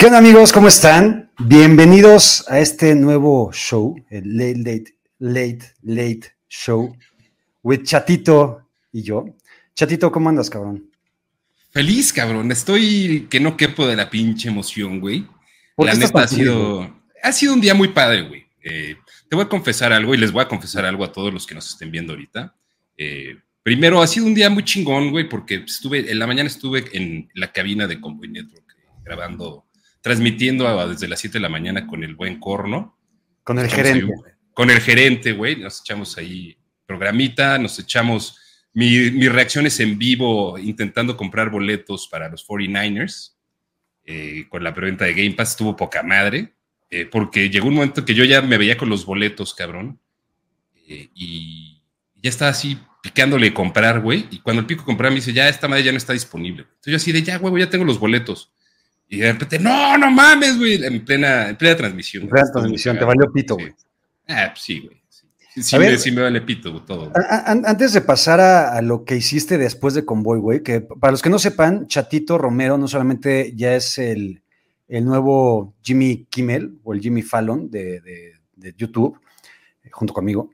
¿Qué onda amigos? ¿Cómo están? Bienvenidos a este nuevo show, el Late Late Late Late Show, with Chatito y yo. Chatito, ¿cómo andas, cabrón? Feliz, cabrón. Estoy que no quepo de la pinche emoción, güey. La neta ha sido, ha sido un día muy padre, güey. Eh, te voy a confesar algo y les voy a confesar algo a todos los que nos estén viendo ahorita. Eh, primero, ha sido un día muy chingón, güey, porque estuve, en la mañana estuve en la cabina de Convoy Network grabando, transmitiendo desde las 7 de la mañana con el buen corno. Con el gerente. con el gerente, güey. Nos echamos ahí programita, nos echamos mis reacciones en vivo intentando comprar boletos para los 49ers. Eh, con la preventa de Game Pass estuvo poca madre, eh, porque llegó un momento que yo ya me veía con los boletos, cabrón, eh, y ya estaba así picándole comprar, güey, y cuando el pico comprar me dice, ya esta madre ya no está disponible. Entonces yo así de, ya, güey, ya tengo los boletos. Y de repente, no, no mames, güey, en plena, en plena transmisión. En plena transmisión, te valió pito, güey. Ah, pues sí, güey. Sí, me, sí, me, vale pito todo. antes de pasar a, lo que hiciste después de Convoy, güey, que para los que no sepan, Chatito Romero no solamente ya es el, el nuevo Jimmy Kimmel o el Jimmy Fallon de, de, YouTube, junto conmigo,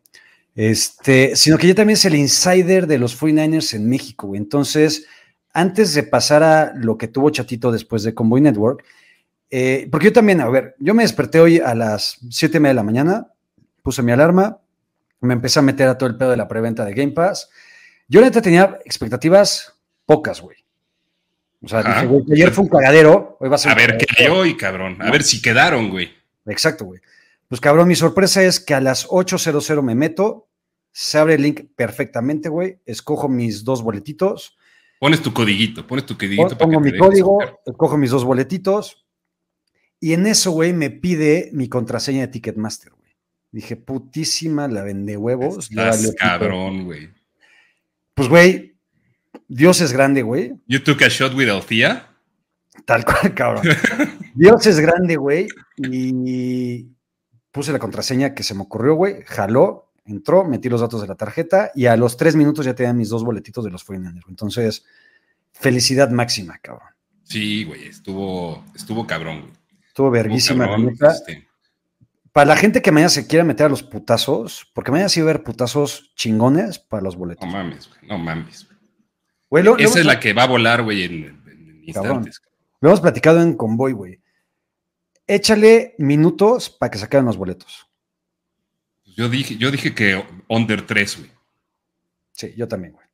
este, sino que ya también es el insider de los 49ers en México, güey. Entonces, antes de pasar a lo que tuvo Chatito después de Convoy Network, eh, porque yo también, a ver, yo me desperté hoy a las 7 y media de la mañana, puse mi alarma, me empecé a meter a todo el pedo de la preventa de Game Pass. Yo neta tenía expectativas pocas, güey. O sea, dije, güey, ayer fue un cagadero, hoy va a ser. A ver qué hay hoy, cabrón. A ver si quedaron, güey. Exacto, güey. Pues cabrón, mi sorpresa es que a las 8.00 me meto, se abre el link perfectamente, güey. Escojo mis dos boletitos. Pones tu codiguito, pones tu codiguito. Pongo mi código, escojo mis dos boletitos. Y en eso, güey, me pide mi contraseña de Ticketmaster, güey. Dije, putísima, la vende huevos. Estás cabrón, güey. Pues, güey, Dios es grande, güey. You took a shot with Althea. Tal cual, cabrón. Dios es grande, güey. Y puse la contraseña que se me ocurrió, güey. Jaló, entró, metí los datos de la tarjeta y a los tres minutos ya tenía mis dos boletitos de los 49 Entonces, felicidad máxima, cabrón. Sí, güey, estuvo, estuvo cabrón, güey. Estuvo verguísima, la neta. Este, para la gente que mañana se quiera meter a los putazos, porque mañana sí va a haber putazos chingones para los boletos. No mames, güey, no mames. Güey. Esa es la que va a volar, güey, en, instantes. Lo hemos platicado en convoy, güey. Échale minutos para que se acaben los boletos. Yo dije, yo dije que under 3, güey. Sí, yo también, güey.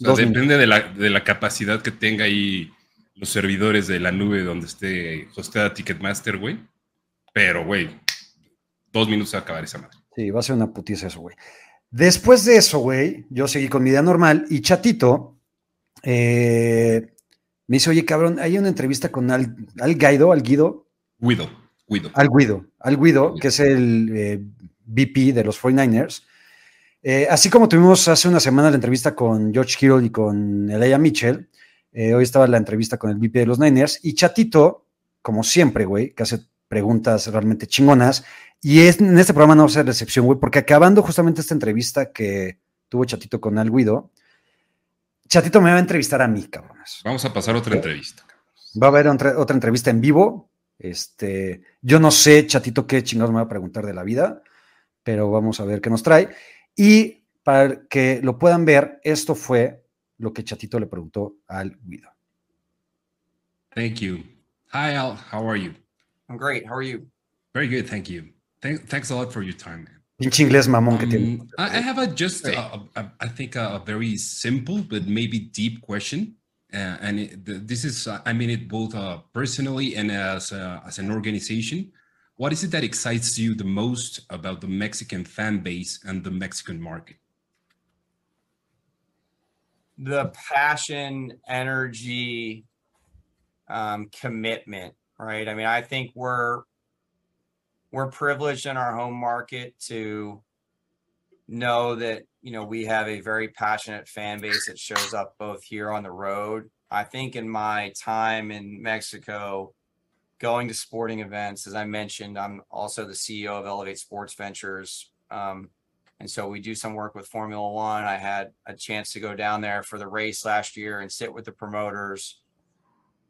O sea, depende de la, de la, capacidad que tenga ahí los servidores de la nube donde esté hosteada Ticketmaster, güey. Pero, güey, dos minutos a acabar esa madre. Sí, va a ser una putiza eso, güey. Después de eso, güey, yo seguí con mi vida normal y Chatito eh, me dice, oye, cabrón, hay una entrevista con Al, Al Guido, Al Guido. Guido, Guido. Al Guido, Al Guido, que es el eh, VP de los 49ers. Eh, así como tuvimos hace una semana la entrevista con George Kittle y con Elia Mitchell, hoy estaba la entrevista con el VP de los Niners y Chatito, como siempre, güey, que hace preguntas realmente chingonas, y en este programa no va a ser excepción, güey, porque acabando justamente esta entrevista que tuvo Chatito con Al Guido, Chatito me va a entrevistar a mí, cabrones. Vamos a pasar otra entrevista. Va a haber otra entrevista en vivo. Este, yo no sé, Chatito, qué chingados me va a preguntar de la vida, pero vamos a ver qué nos trae. Y para que lo puedan ver, esto fue lo que Chatito le preguntó al Guido. Thank you. Hi, Al. How are you? I'm great. How are you? Very good. Thank you. thanks a lot for your time, man. Pinche inglés mamón que tiene. Um, I have a just, a, a, I think, a, a, very simple but maybe deep question. Uh, and it, this is, uh, I mean it both uh, personally and as, as an organization. What is it that excites you the most about the Mexican fan base and the Mexican market? The passion, energy, um, commitment, right? I mean, I think we're we're privileged in our home market to know that you know we have a very passionate fan base that shows up both here on the road i think in my time in mexico going to sporting events as i mentioned i'm also the ceo of elevate sports ventures um, and so we do some work with formula one i had a chance to go down there for the race last year and sit with the promoters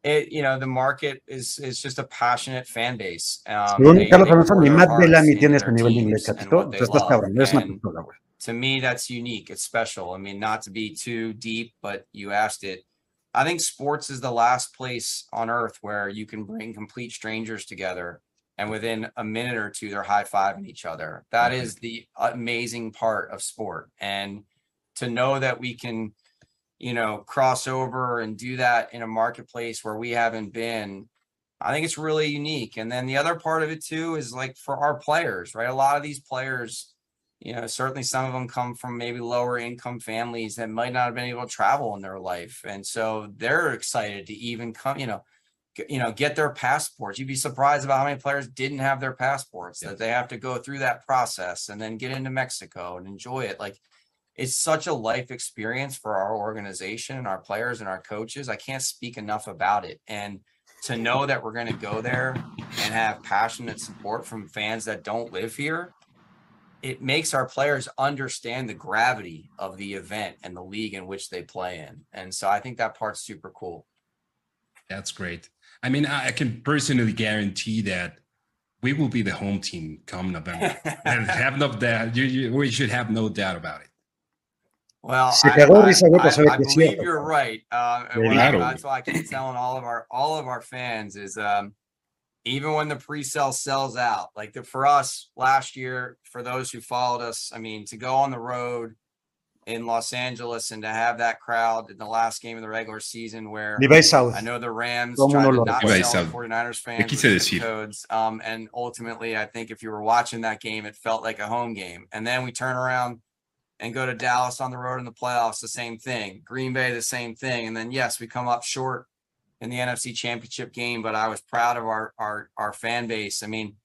it, you know, the market is is just a passionate fan base. Um, they- Carlos they Alonso, ni Matt Bellamy tiene ese nivel de inglés, and chatito. what they Tú estás cabrón, eres una And güey. to me, that's unique. It's special. I mean, not to be too deep, but you asked it. I think sports is the last place on earth where you can bring complete strangers together and within a minute or two, they're high fiving each other. That Mhm. is the amazing part of sport. And to know that we can, you know, cross over and do that in a marketplace where we haven't been, I think it's really unique. And then the other part of it too is like for our players, right? A lot of these players, you know, certainly some of them come from maybe lower income families that might not have been able to travel in their life. And so they're excited to even come, you know, g- you know, get their passports. You'd be surprised about how many players didn't have their passports, that they have to go through that process and then get into Mexico and enjoy it. Like it's such a life experience for our organization and our players and our coaches. I can't speak enough about it. And to know that we're going to go there and have passionate support from fans that don't live here, it makes our players understand the gravity of the event and the league in which they play in. And so I think that part's super cool. That's great. I mean, I, I can personally guarantee that we will be the home team come November. and have no doubt. You, you, we should have no doubt about it. Well, Se I, cagó I- risa, güey, I- pues, sabe I believe you're right. Uh, and what- that's why I keep telling all of our all of our fans is um, even when the pre-sale sells out, like the, for us last year, for those who followed us, I mean, to go on the road in Los Angeles and to have that crowd in the last game of the regular season where I know the Rams Todo tried to not sell 49ers fans quise with zip decir. codes. Um, and ultimately, I think if you were watching that game, it felt like a home game. And then we turn around and go to Dallas on the road in the playoffs, the same thing. Green Bay, the same thing. And then yes, we come up short in the NFC Championship game, but I was proud of our our our fan base. I mean,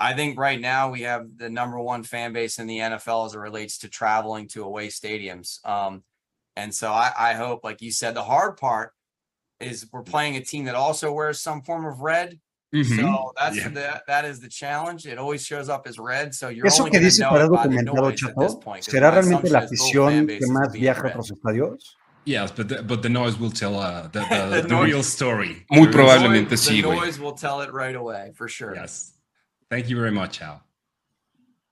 I think right now we have the number one fan base in the NFL as it relates to traveling to away stadiums. Um, and so I, I hope, like you said, the hard part is we're playing a team that also wears some form of red. Mhm. So that's Yeah. the that is the challenge. It always shows up as red. So you're Eso only que going to dice know para it by the noise at this Chato, point. 'cause ¿será realmente la assumption is both fan afición que más viaja a otros estadios? Yes, but the, but the noise will tell uh, the, the, The the real story. The Muy noise- probablemente the sí, güey. noise will tell it right away for sure. Yes. Thank you very much, Al.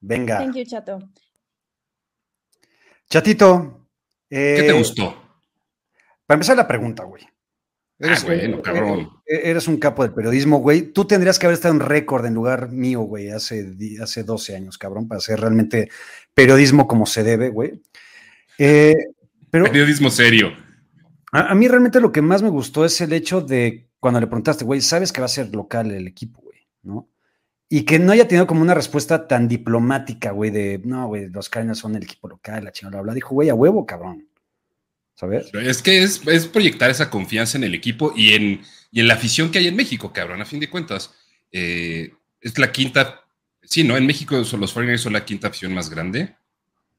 Venga. Thank you, Chato. Chatito. ¿Qué eh, te gustó? Para empezar la pregunta, güey. Ah, bueno, cabrón. eh, Eres un capo del periodismo, güey. Tú tendrías que haber estado en récord en lugar mío, güey, hace, hace 12 años, cabrón, para hacer realmente periodismo como se debe, güey. Eh, pero Periodismo serio. a, a mí realmente lo que más me gustó es el hecho de cuando le preguntaste, güey, sabes que va a ser local el equipo, güey, ¿no? Y que no haya tenido como una respuesta tan diplomática, güey, de, no, güey, los Cardinals son el equipo local, la chingada, bla. Dijo, güey, a huevo, cabrón. ¿Sabes? Es que es, es proyectar esa confianza en el equipo y en, y en la afición que hay en México, cabrón. A fin de cuentas, eh, es la quinta. Sí, ¿no? En México son los 49ers son la quinta afición más grande,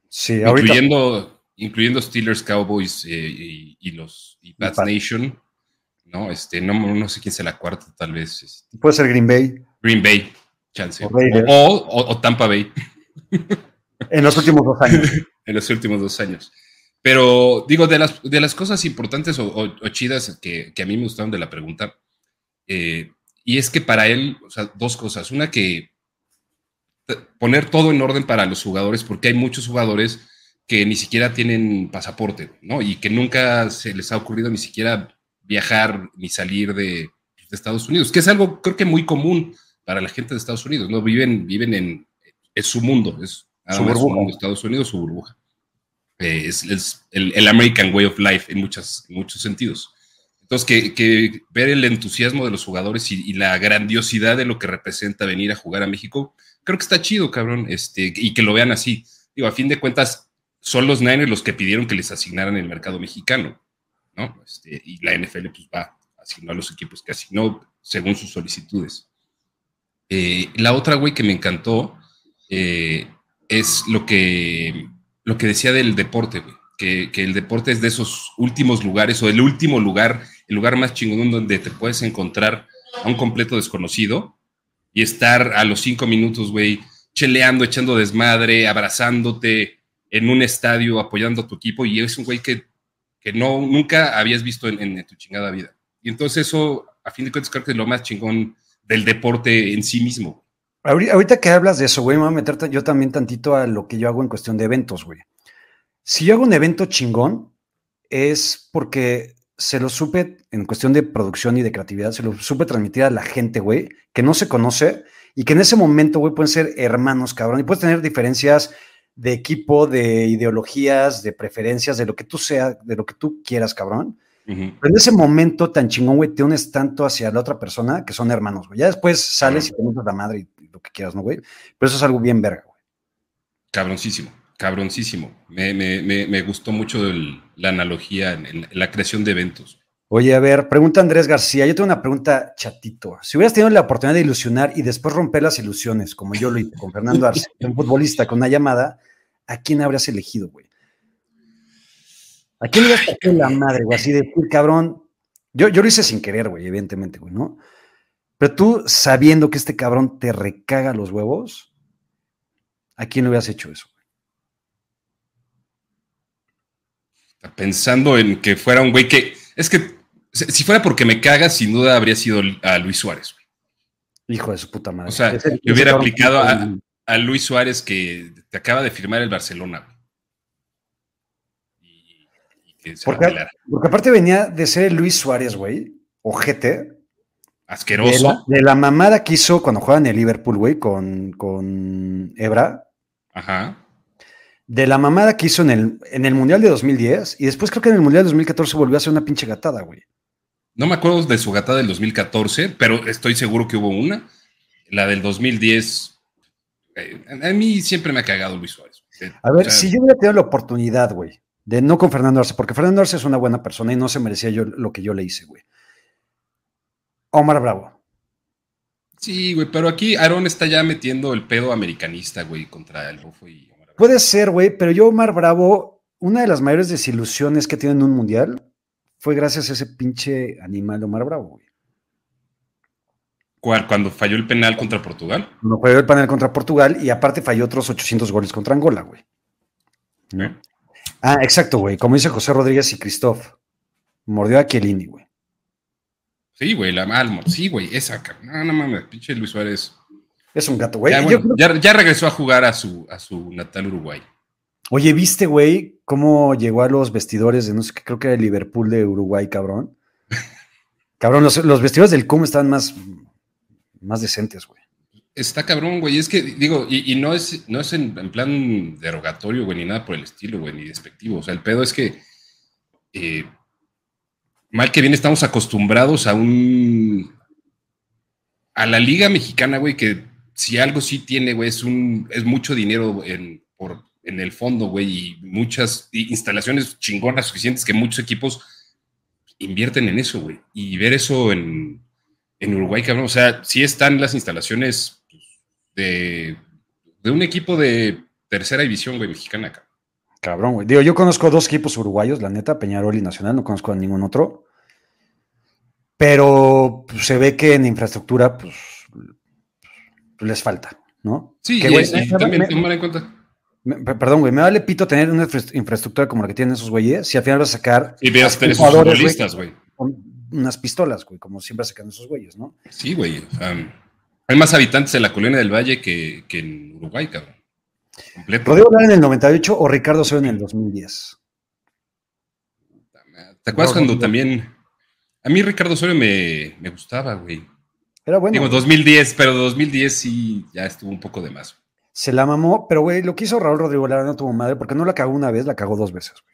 Sí, ahorita. incluyendo, incluyendo Steelers, Cowboys eh, y, y los y Pats Pats. Nation. No, este, no, no sé quién sea la cuarta, tal vez. este, Puede ser Green Bay. Green Bay, chance. O O, o- o- Tampa Bay. En los últimos dos años. en los últimos dos años. Pero digo, de las, de las cosas importantes o, o- chidas que, que a mí me gustaron de la pregunta, eh, y es que para él, o sea, dos cosas. Una que poner todo en orden para los jugadores, porque hay muchos jugadores que ni siquiera tienen pasaporte, ¿no? Y que nunca se les ha ocurrido ni siquiera viajar ni salir de, de Estados Unidos, que es algo creo que muy común para la gente de Estados Unidos, ¿no? Viven, viven en, es su mundo, es Su burbuja. Estados Unidos, su burbuja. Eh, es es el, el American Way of Life en, muchas, en muchos sentidos. Entonces, que, que ver el entusiasmo de los jugadores y, y la grandiosidad de lo que representa venir a jugar a México, creo que está chido, cabrón, este, y que lo vean así. Digo, a fin de cuentas, son los Niners los que pidieron que les asignaran el mercado mexicano, ¿no? Este, y la NFL pues va asignó a los equipos que asignó según sus solicitudes. Eh, la otra, güey, que me encantó eh, es lo que, lo que decía del deporte, güey. Que, que el deporte es de esos últimos lugares o el último lugar, el lugar más chingón donde te puedes encontrar a un completo desconocido y estar a los cinco minutos, güey, cheleando, echando desmadre, abrazándote en un estadio, apoyando a tu equipo y es un güey que, que no, nunca habías visto en, en tu chingada vida. Y entonces eso a fin de cuentas creo que es lo más chingón del deporte en sí mismo. Ahorita que hablas de eso, güey, me voy a meter yo también tantito a lo que yo hago en cuestión de eventos, güey. Si yo hago un evento chingón, es porque se lo supe, en cuestión de producción y de creatividad, se lo supe transmitir a la gente, güey, que no se conoce y que en ese momento, güey, pueden ser hermanos, cabrón, y puedes tener diferencias de equipo, de ideologías, de preferencias, de lo que tú seas, de lo que tú quieras, cabrón. Pero en ese momento tan chingón, güey, te unes tanto hacia la otra persona que son hermanos, güey. Ya después sales y te metes la madre y lo que quieras, ¿no, güey? Pero eso es algo bien verga, güey. Cabroncísimo, cabroncísimo. Me, me, me, me gustó mucho la analogía en, la creación de eventos. Oye, a ver, pregunta Andrés García. Yo tengo una pregunta chatito. Si hubieras tenido la oportunidad de ilusionar y después romper las ilusiones, como yo lo hice con Fernando Arce, un futbolista con una llamada, ¿a quién habrías elegido, güey? ¿A quién le has la madre, güey? Así de, cabrón. Yo, yo lo hice sin querer, güey, evidentemente, güey, ¿no? Pero tú, sabiendo que este cabrón te recaga los huevos, ¿a quién le hubieras hecho eso? Pensando en que fuera un güey que. Es que si fuera porque me caga, sin duda habría sido a Luis Suárez, güey. Hijo de su puta madre. O sea, le hubiera aplicado a, a, Luis Suárez que te acaba de firmar el Barcelona, güey porque, aparte venía de ser Luis Suárez, güey, ojete. Asqueroso. De la, mamada que hizo cuando jugaba en el Liverpool, güey, con, con Ebra. Ajá. De la mamada que hizo en el, en el Mundial de 2010. Y después creo que en el Mundial de 2014 volvió a hacer una pinche gatada, güey. No me acuerdo de su gatada del 2014, pero estoy seguro que hubo una. La del 2010. Eh, a mí siempre me ha cagado Luis Suárez. A ver, si yo hubiera tenido la oportunidad, güey, de no con Fernando Arce, porque Fernando Arce es una buena persona y no se merecía yo lo que yo le hice, güey. Omar Bravo. Sí, güey, pero aquí Aaron está ya metiendo el pedo americanista, güey, contra el Rufo y. Puede ser, güey, pero yo, Omar Bravo, una de las mayores desilusiones que tiene en un mundial fue gracias a ese pinche animal Omar Bravo, güey. ¿Cuál? Cuando falló el penal contra Portugal. Cuando falló el penal contra Portugal y aparte falló otros 800 goles contra Angola, güey. Ah, exacto, güey. Como dice José Rodríguez y Cristóf. Mordió a Chiellini, güey. Sí, güey, la mal. Sí, güey, esa. No, no mames, pinche Luis Suárez. Es un gato, güey. Ya, regresó a jugar a su, a su natal Uruguay. Oye, ¿viste, güey, cómo llegó a los vestidores de no sé qué, creo que era el Liverpool de Uruguay, cabrón? cabrón, los, los vestidores del CUM estaban más, más decentes, güey. Está cabrón, güey. Es que, digo, y, no es, no es en, plan derogatorio, güey, ni nada por el estilo, güey, ni despectivo. O sea, el pedo es que, eh, mal que bien, estamos acostumbrados a un. a la Liga Mexicana, güey, que si algo sí tiene, güey, es, un, es mucho dinero en, por, en el fondo, güey, y muchas instalaciones chingonas suficientes que muchos equipos invierten en eso, güey. Y ver eso en, en Uruguay, cabrón, o sea, sí están las instalaciones de, un equipo de tercera división, güey, mexicana, cabrón. Cabrón, güey. Digo, yo conozco dos equipos uruguayos, la neta, Peñarol y Nacional, no conozco a ningún otro. Pero pues, se ve que en infraestructura, pues, les falta, ¿no? Sí, y, también tomar en cuenta. perdón, güey, me vale pito tener una infraestructura como la que tienen esos güeyes, si al final vas a sacar. Y veas tener esos futbolistas, güey. Unas pistolas, güey, como siempre sacan esos güeyes, ¿no? Sí, güey. Hay más habitantes en la colonia del Valle que, en Uruguay, cabrón. Completo. ¿Rodrigo hablar en el 98 o Ricardo Osorio en el 2010? ¿Te acuerdas cuando también... A mí Ricardo Osorio me, gustaba, güey. Era bueno. Digo, 2010, pero 2010 sí ya estuvo un poco de más. Se la mamó, pero güey, lo que hizo Raúl Rodrigo Lara no tuvo madre porque no la cagó una vez, la cagó dos veces, güey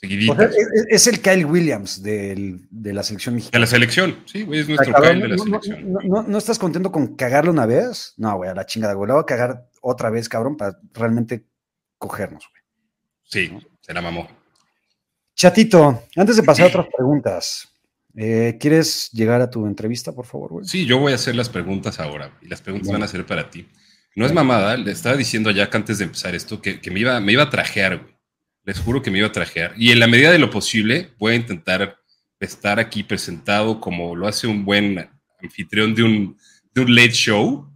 es, el Kyle Williams de la selección mexicana. De la selección, sí, güey, es nuestro Kyle de la selección. No, estás contento con cagarlo una vez? No, güey, a la chingada, güey. La voy a cagar otra vez, cabrón, para realmente cogernos, güey. Sí, se la mamó. Chatito, antes de pasar a otras preguntas, eh, ¿quieres llegar a tu entrevista, por favor, güey? Sí, yo voy a hacer las preguntas ahora y las preguntas van a ser para ti. No es mamada, le estaba diciendo ya que antes de empezar esto que, me, iba, me iba a trajear, güey les juro que me iba a trajear. Y en la medida de lo posible, voy a intentar estar aquí presentado como lo hace un buen anfitrión de un, de un late show,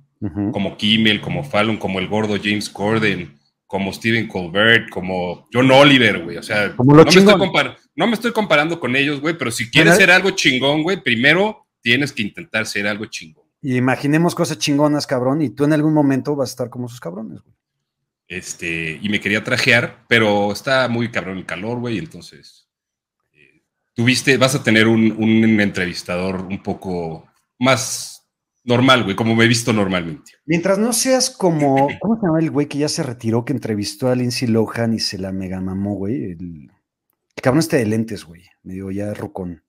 como Kimmel, como Fallon, como el gordo James Corden, como Stephen Colbert, como John Oliver, güey. O sea, no me, estoy no me estoy comparando con ellos, güey, pero si quieres ser algo chingón, güey, primero tienes que intentar ser algo chingón. Y imaginemos cosas chingonas, cabrón, y tú en algún momento vas a estar como esos cabrones, güey. Este, y me quería trajear, pero está muy cabrón el calor, güey, entonces. Eh, tuviste, vas a tener un, un entrevistador un poco más normal, güey, como me he visto normalmente. Mientras no seas como, ¿cómo se llama el güey que ya se retiró, que entrevistó a Lindsay Lohan y se la mega mamó, güey? El, cabrón este de lentes, güey, me digo ya rucón.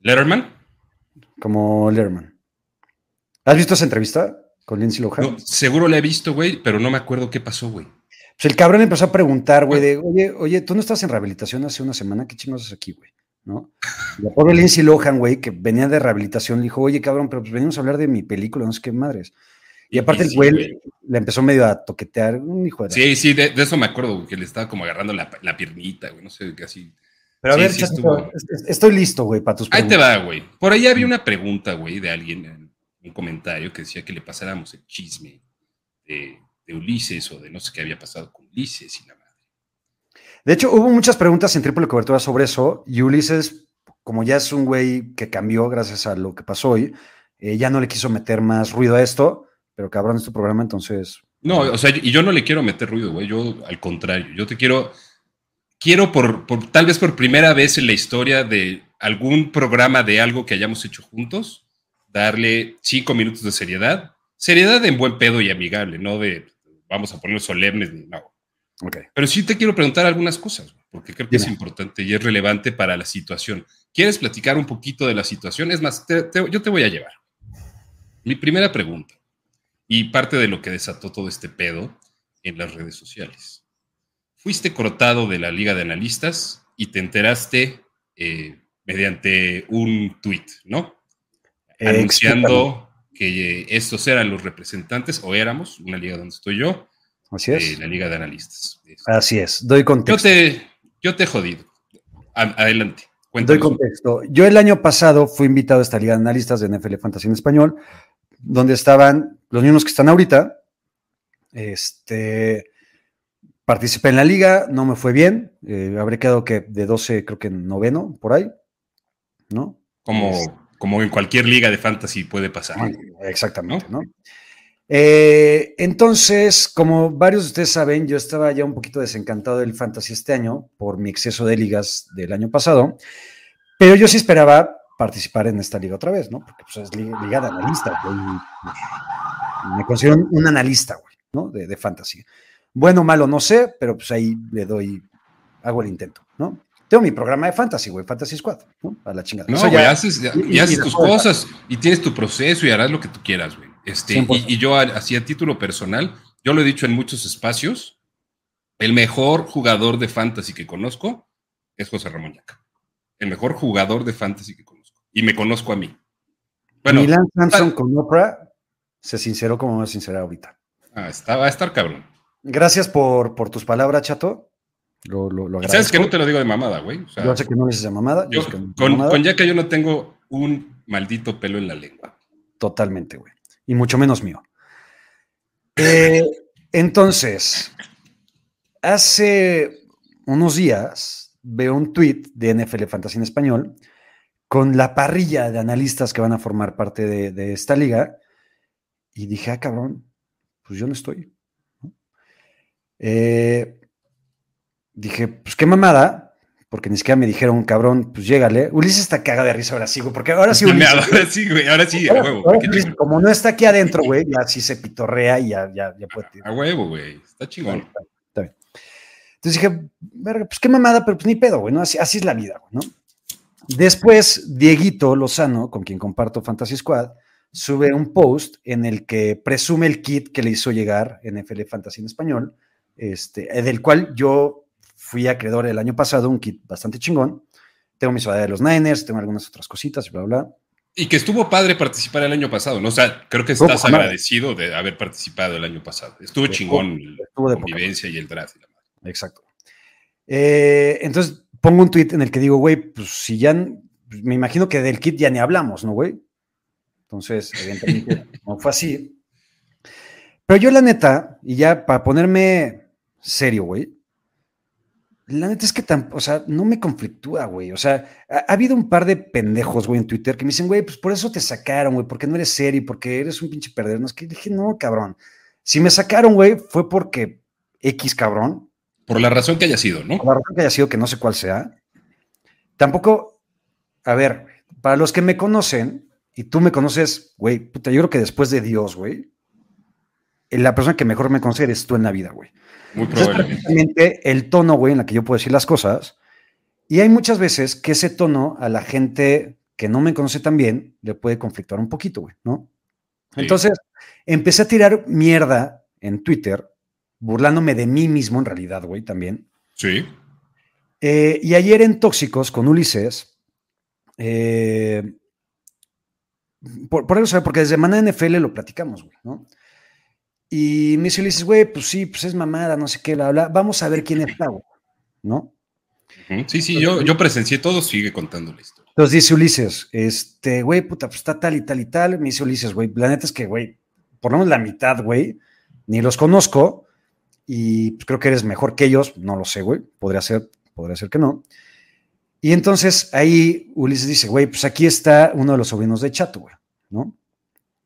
¿Letterman? Como Letterman. ¿Has visto esa entrevista con Lindsay Lohan? seguro la he visto, güey, pero no me acuerdo qué pasó, güey. Pues el cabrón empezó a preguntar, güey, de, oye, oye, tú no estás en rehabilitación hace una semana, ¿qué chingos haces aquí, güey? ¿no? La pobre Lindsay Lohan, güey, que venía de rehabilitación, le dijo, oye, cabrón, pero pues venimos a hablar de mi película, no sé qué madres. Y aparte el güey le empezó medio a toquetear, un hijo de... Sí, sí, de, eso me acuerdo, güey, que le estaba como agarrando la, la piernita, güey, no sé, casi... Pero a ver, estoy listo, güey, para tus preguntas. Ahí te va, güey. Por ahí había una pregunta, güey, de alguien, un comentario que decía que le pasáramos el chisme de, de Ulises o de no sé qué había pasado con Ulises y la de hecho, hubo muchas preguntas en triple cobertura sobre eso y Ulises, como ya es un güey que cambió gracias a lo que pasó hoy, eh, ya no le quiso meter más ruido a esto, pero cabrón, es tu programa, entonces... No, o sea, y yo no le quiero meter ruido, güey, yo al contrario, yo te quiero, quiero por, por, tal vez por primera vez en la historia de algún programa de algo que hayamos hecho juntos, darle cinco minutos de seriedad, seriedad en buen pedo y amigable, no de vamos a poner solemnes, no, pero sí te quiero preguntar algunas cosas, porque creo que es importante y es relevante para la situación. ¿Quieres platicar un poquito de la situación? Es más, yo te voy a llevar. Mi primera pregunta, y parte de lo que desató todo este pedo en las redes sociales. Fuiste cortado de la Liga de Analistas y te enteraste eh, mediante un tweet, ¿no? Anunciando que estos eran los representantes, o éramos, una liga donde estoy yo, Así es. la Liga de Analistas. Así es, doy contexto. Yo te, yo te he jodido. Adelante. Doy contexto. Yo el año pasado fui invitado a esta Liga de Analistas de NFL Fantasy en Español, donde estaban los mismos que están ahorita. Este, participé en la liga, no me fue bien. Eh, habré quedado que de 12, creo que noveno, por ahí. ¿No? Como, como en cualquier liga de fantasy puede pasar. Exactamente, ¿no? Eh, entonces, como varios de ustedes saben, yo estaba ya un poquito desencantado del fantasy este año por mi exceso de ligas del año pasado, pero yo sí esperaba participar en esta liga otra vez, ¿no? Porque pues, es liga, de analista, me considero un analista, güey, ¿no? De, de, fantasy. Bueno o malo, no sé, pero pues ahí le doy, hago el intento, ¿no? Tengo mi programa de fantasy, güey, Fantasy Squad, ¿no? A la chingada. No, ya, haces, ya, haces tus cosas y tienes tu proceso y harás lo que tú quieras, güey. Este, y, yo, así a título personal, yo lo he dicho en muchos espacios, el mejor jugador de fantasy que conozco es José Ramón Yaca. El mejor jugador de fantasy que conozco. Y me conozco a mí. Bueno, Milan Samson con Oprah se sinceró como me sincera ahorita. Ah, está, va a estar cabrón. Gracias por, por tus palabras, chato. Lo, lo, Sabes que no te lo digo de mamada, güey. yo sé que no dices de mamada. con, con Yaca yo no tengo un maldito pelo en la lengua. Totalmente, güey y mucho menos mío. Eh, entonces, hace unos días veo un tweet de NFL Fantasy en español con la parrilla de analistas que van a formar parte de, esta liga y dije, ah, cabrón, pues yo no estoy. Eh, dije, pues qué mamada, porque ni siquiera me dijeron, cabrón, pues llégale. Ulises está cagado de risa ahora sí, porque ahora sí. ahora sí, güey, ahora sí, a huevo. como no está aquí adentro, güey, ya sí se pitorrea y ya, ya, ya puede. A huevo, güey, está chingón. Está bien. Entonces dije, pues qué mamada, pero pues ni pedo, güey, ¿no? Así, así es la vida, güey, ¿no? Después, Dieguito Lozano, con quien comparto Fantasy Squad, sube un post en el que presume el kit que le hizo llegar NFL Fantasy en español, este, del cual yo fui acreedor el año pasado, un kit bastante chingón. Tengo mi sudadera de los Niners, tengo algunas otras cositas y bla, bla. Y que estuvo padre participar el año pasado, ¿no? O sea, creo que estás agradecido de haber participado el año pasado. Estuvo chingón la convivencia y el draft. Exacto. Eh, entonces pongo un tweet en el que digo, güey, pues si ya, pues, me imagino que del kit ya ni hablamos, ¿no, güey? Entonces, evidentemente, no fue así. Pero yo la neta, y ya para ponerme serio, güey, La neta es que o sea, no me conflictúa, güey. O sea, ha, habido un par de pendejos, güey, en Twitter que me dicen, güey, pues por eso te sacaron, güey, porque no eres serio, porque eres un pinche perdedor. No es que dije, no, cabrón. Si me sacaron, güey, fue porque X cabrón. Por la razón que haya sido, ¿no? Por la razón que haya sido, que no sé cuál sea. Tampoco, a ver, para los que me conocen, y tú me conoces, güey, puta, yo creo que después de Dios, güey, la persona que mejor me conoce eres tú en la vida, güey. Muy probablemente. el tono, güey, en la que yo puedo decir las cosas. Y hay muchas veces que ese tono a la gente que no me conoce tan bien le puede conflictuar un poquito, güey, ¿no? Entonces, empecé a tirar mierda en Twitter, burlándome de mí mismo en realidad, güey, también. Sí. Eh, y ayer en Tóxicos con Ulises, eh, por, por, eso, porque desde Mana NFL lo platicamos, güey, ¿no? Y me dice Ulises, güey, pues sí, pues es mamada, no sé qué, bla, bla. Vamos a ver quién es güey, ¿no? Sí, sí, yo, yo presencié todo, sigue contando la historia. Entonces dice Ulises, este, güey, puta, pues está tal y tal y tal. Me dice Ulises, güey, la neta es que, güey, por lo menos la mitad, güey, ni los conozco y pues, creo que eres mejor que ellos, no lo sé, güey, podría ser, podría ser que no. Y entonces ahí Ulises dice, güey, pues aquí está uno de los sobrinos de Chato, güey, ¿no?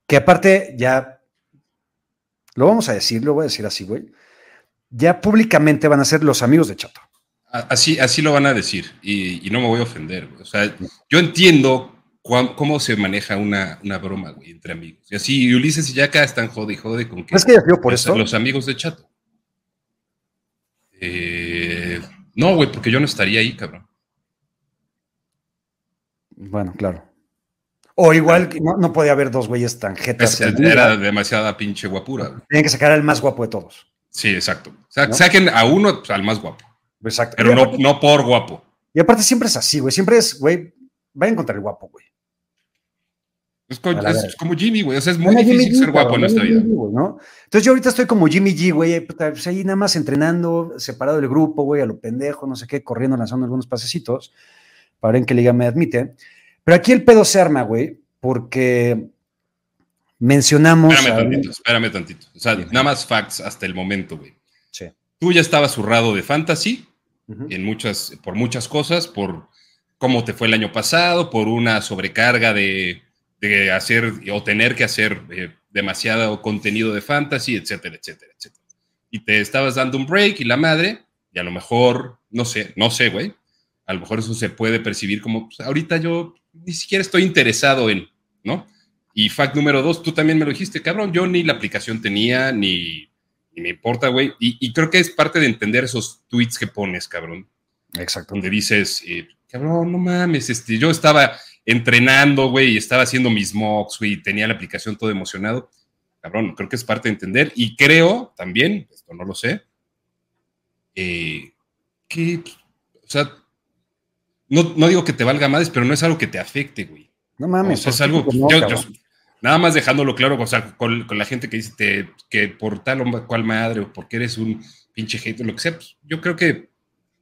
Que aparte ya lo vamos a decir, lo voy a decir así, güey. Ya públicamente van a ser los amigos de Chato. Así, así lo van a decir y, no me voy a ofender. O sea, yo entiendo cómo se maneja una, broma, güey, entre amigos. Y así Ulises y Yaka están jode y jode con que, ¿Es que por eso? los amigos de Chato. Eh, no, güey, porque yo no estaría ahí, cabrón. Bueno, claro. O igual no, no podía haber dos güeyes tan jetas. era demasiada pinche guapura. Tienen que sacar al más guapo de todos. Sí, exacto. Saquen a uno pues, al más guapo. Exacto. Pero no, no por guapo. Y aparte siempre es así, güey. Siempre es, güey, vayan contra el guapo, güey. Es, como Jimmy, güey. O sea, es muy difícil ser guapo en nuestra vida. Entonces yo ahorita estoy como Jimmy G, güey. Pues ahí nada más entrenando, separado del grupo, güey, a lo pendejo, no sé qué, corriendo, lanzando algunos pasecitos para ver en qué liga me admite. Pero aquí el pedo se arma, güey, porque mencionamos. Espérame tantito, espérame tantito. O sea, nada más facts hasta el momento, güey. Sí. Tú ya estabas zurrado de fantasy en muchas, por muchas cosas, por cómo te fue el año pasado, por una sobrecarga de, hacer o tener que hacer eh, demasiado contenido de fantasy, etcétera, etcétera, etcétera. Y te estabas dando un break y la madre, y a lo mejor, no sé, no sé, güey, a lo mejor eso se puede percibir como, pues, ahorita yo ni siquiera estoy interesado en, ¿no? Y fact número dos, tú también me lo dijiste, cabrón, yo ni la aplicación tenía, ni, me importa, güey. Y, creo que es parte de entender esos tweets que pones, cabrón. Exacto. Donde dices, eh, cabrón, no mames, este, yo estaba entrenando, güey, y estaba haciendo mis mocks, güey, y tenía la aplicación todo emocionado. Cabrón, creo que es parte de entender. Y creo también, esto no lo sé, eh, que, o sea, no, digo que te valga más, pero no es algo que te afecte, güey. No mames. es algo. nada más dejándolo claro, o sea, con, la gente que dice que por tal o cual madre o porque eres un pinche hater, lo que sea, pues, yo creo que,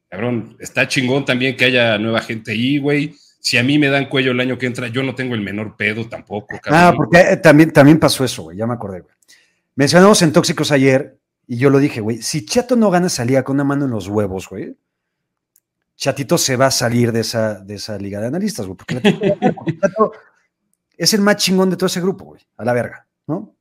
cabrón, está chingón también que haya nueva gente ahí, güey. Si a mí me dan cuello el año que entra, yo no tengo el menor pedo tampoco, cabrón. Ah, porque eh, también, también pasó eso, güey, ya me acordé, güey. Mencionamos en Tóxicos ayer y yo lo dije, güey, si Chato no gana salida con una mano en los huevos, güey, Chatito se va a salir de esa, de esa liga de analistas, güey, porque Chato es el más chingón de todo ese grupo, güey, a la verga, ¿no?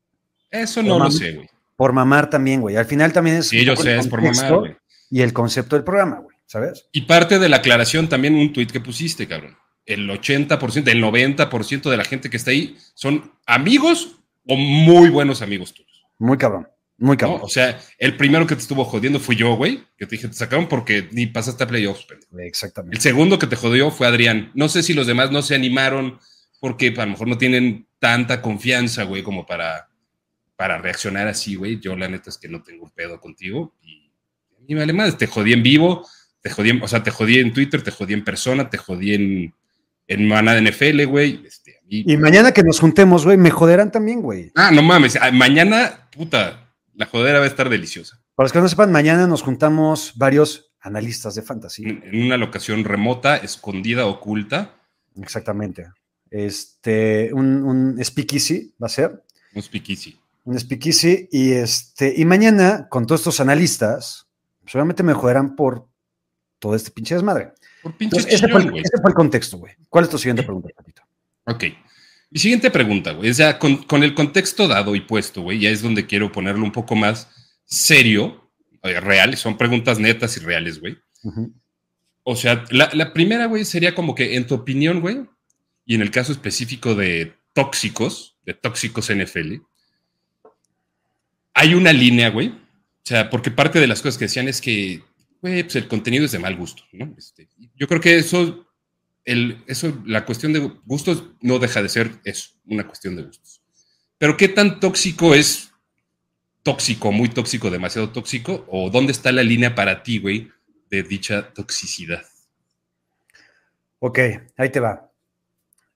Eso no lo sé, güey. Por mamar también, güey. Al final también es. Sí, yo sé, es por mamar, güey. Y el concepto del programa, güey, ¿sabes? Y parte de la aclaración también un tuit que pusiste, cabrón. El 80%, el 90% de la gente que está ahí son amigos o muy buenos amigos tuyos. Muy cabrón. Muy cabrón. O sea, el primero que te estuvo jodiendo fui yo, güey, que te dije, te sacaron porque ni pasaste a playoffs. Exactamente. El segundo que te jodió fue Adrián. No sé si los demás no se animaron porque a lo mejor no tienen tanta confianza, güey, como para, para reaccionar así, güey. Yo la neta es que no tengo un pedo contigo y a mí me vale más. Te jodí en vivo, te jodí en, o sea, te jodí en Twitter, te jodí en persona, te jodí en, en Mana de NFL, güey. Este, y mañana que nos juntemos, güey, me joderán también, güey. Ah, no mames. Ah, mañana, puta la jodera va a estar deliciosa. Para los que no sepan, mañana nos juntamos varios analistas de fantasy. En una locación remota, escondida, oculta. Exactamente. Este, un, un speakeasy va a ser. Un speakeasy. Un speakeasy. Y, este, y mañana, con todos estos analistas, seguramente me joderán por todo este pinche desmadre. Por pinche Entonces, ese, chillón, fue, el- ese fue el contexto, güey. ¿Cuál es tu siguiente pregunta, Patito? Ok. Mi siguiente pregunta, güey, es ya con, con el contexto dado y puesto, güey, ya es donde quiero ponerlo un poco más serio, eh, real, son preguntas netas y reales, güey. Ujú. O sea, la, la primera, güey, sería como que, en tu opinión, güey, y en el caso específico de tóxicos, de tóxicos NFL, hay una línea, güey. O sea, porque parte de las cosas que decían es que, pues el contenido es de mal gusto, ¿no? Este, yo creo que eso, el, eso, la cuestión de gustos no deja de ser eso, una cuestión de gustos. Pero ¿qué tan tóxico es tóxico, muy tóxico, demasiado tóxico? ¿O dónde está la línea para ti, güey, de dicha toxicidad? Ok, ahí te va.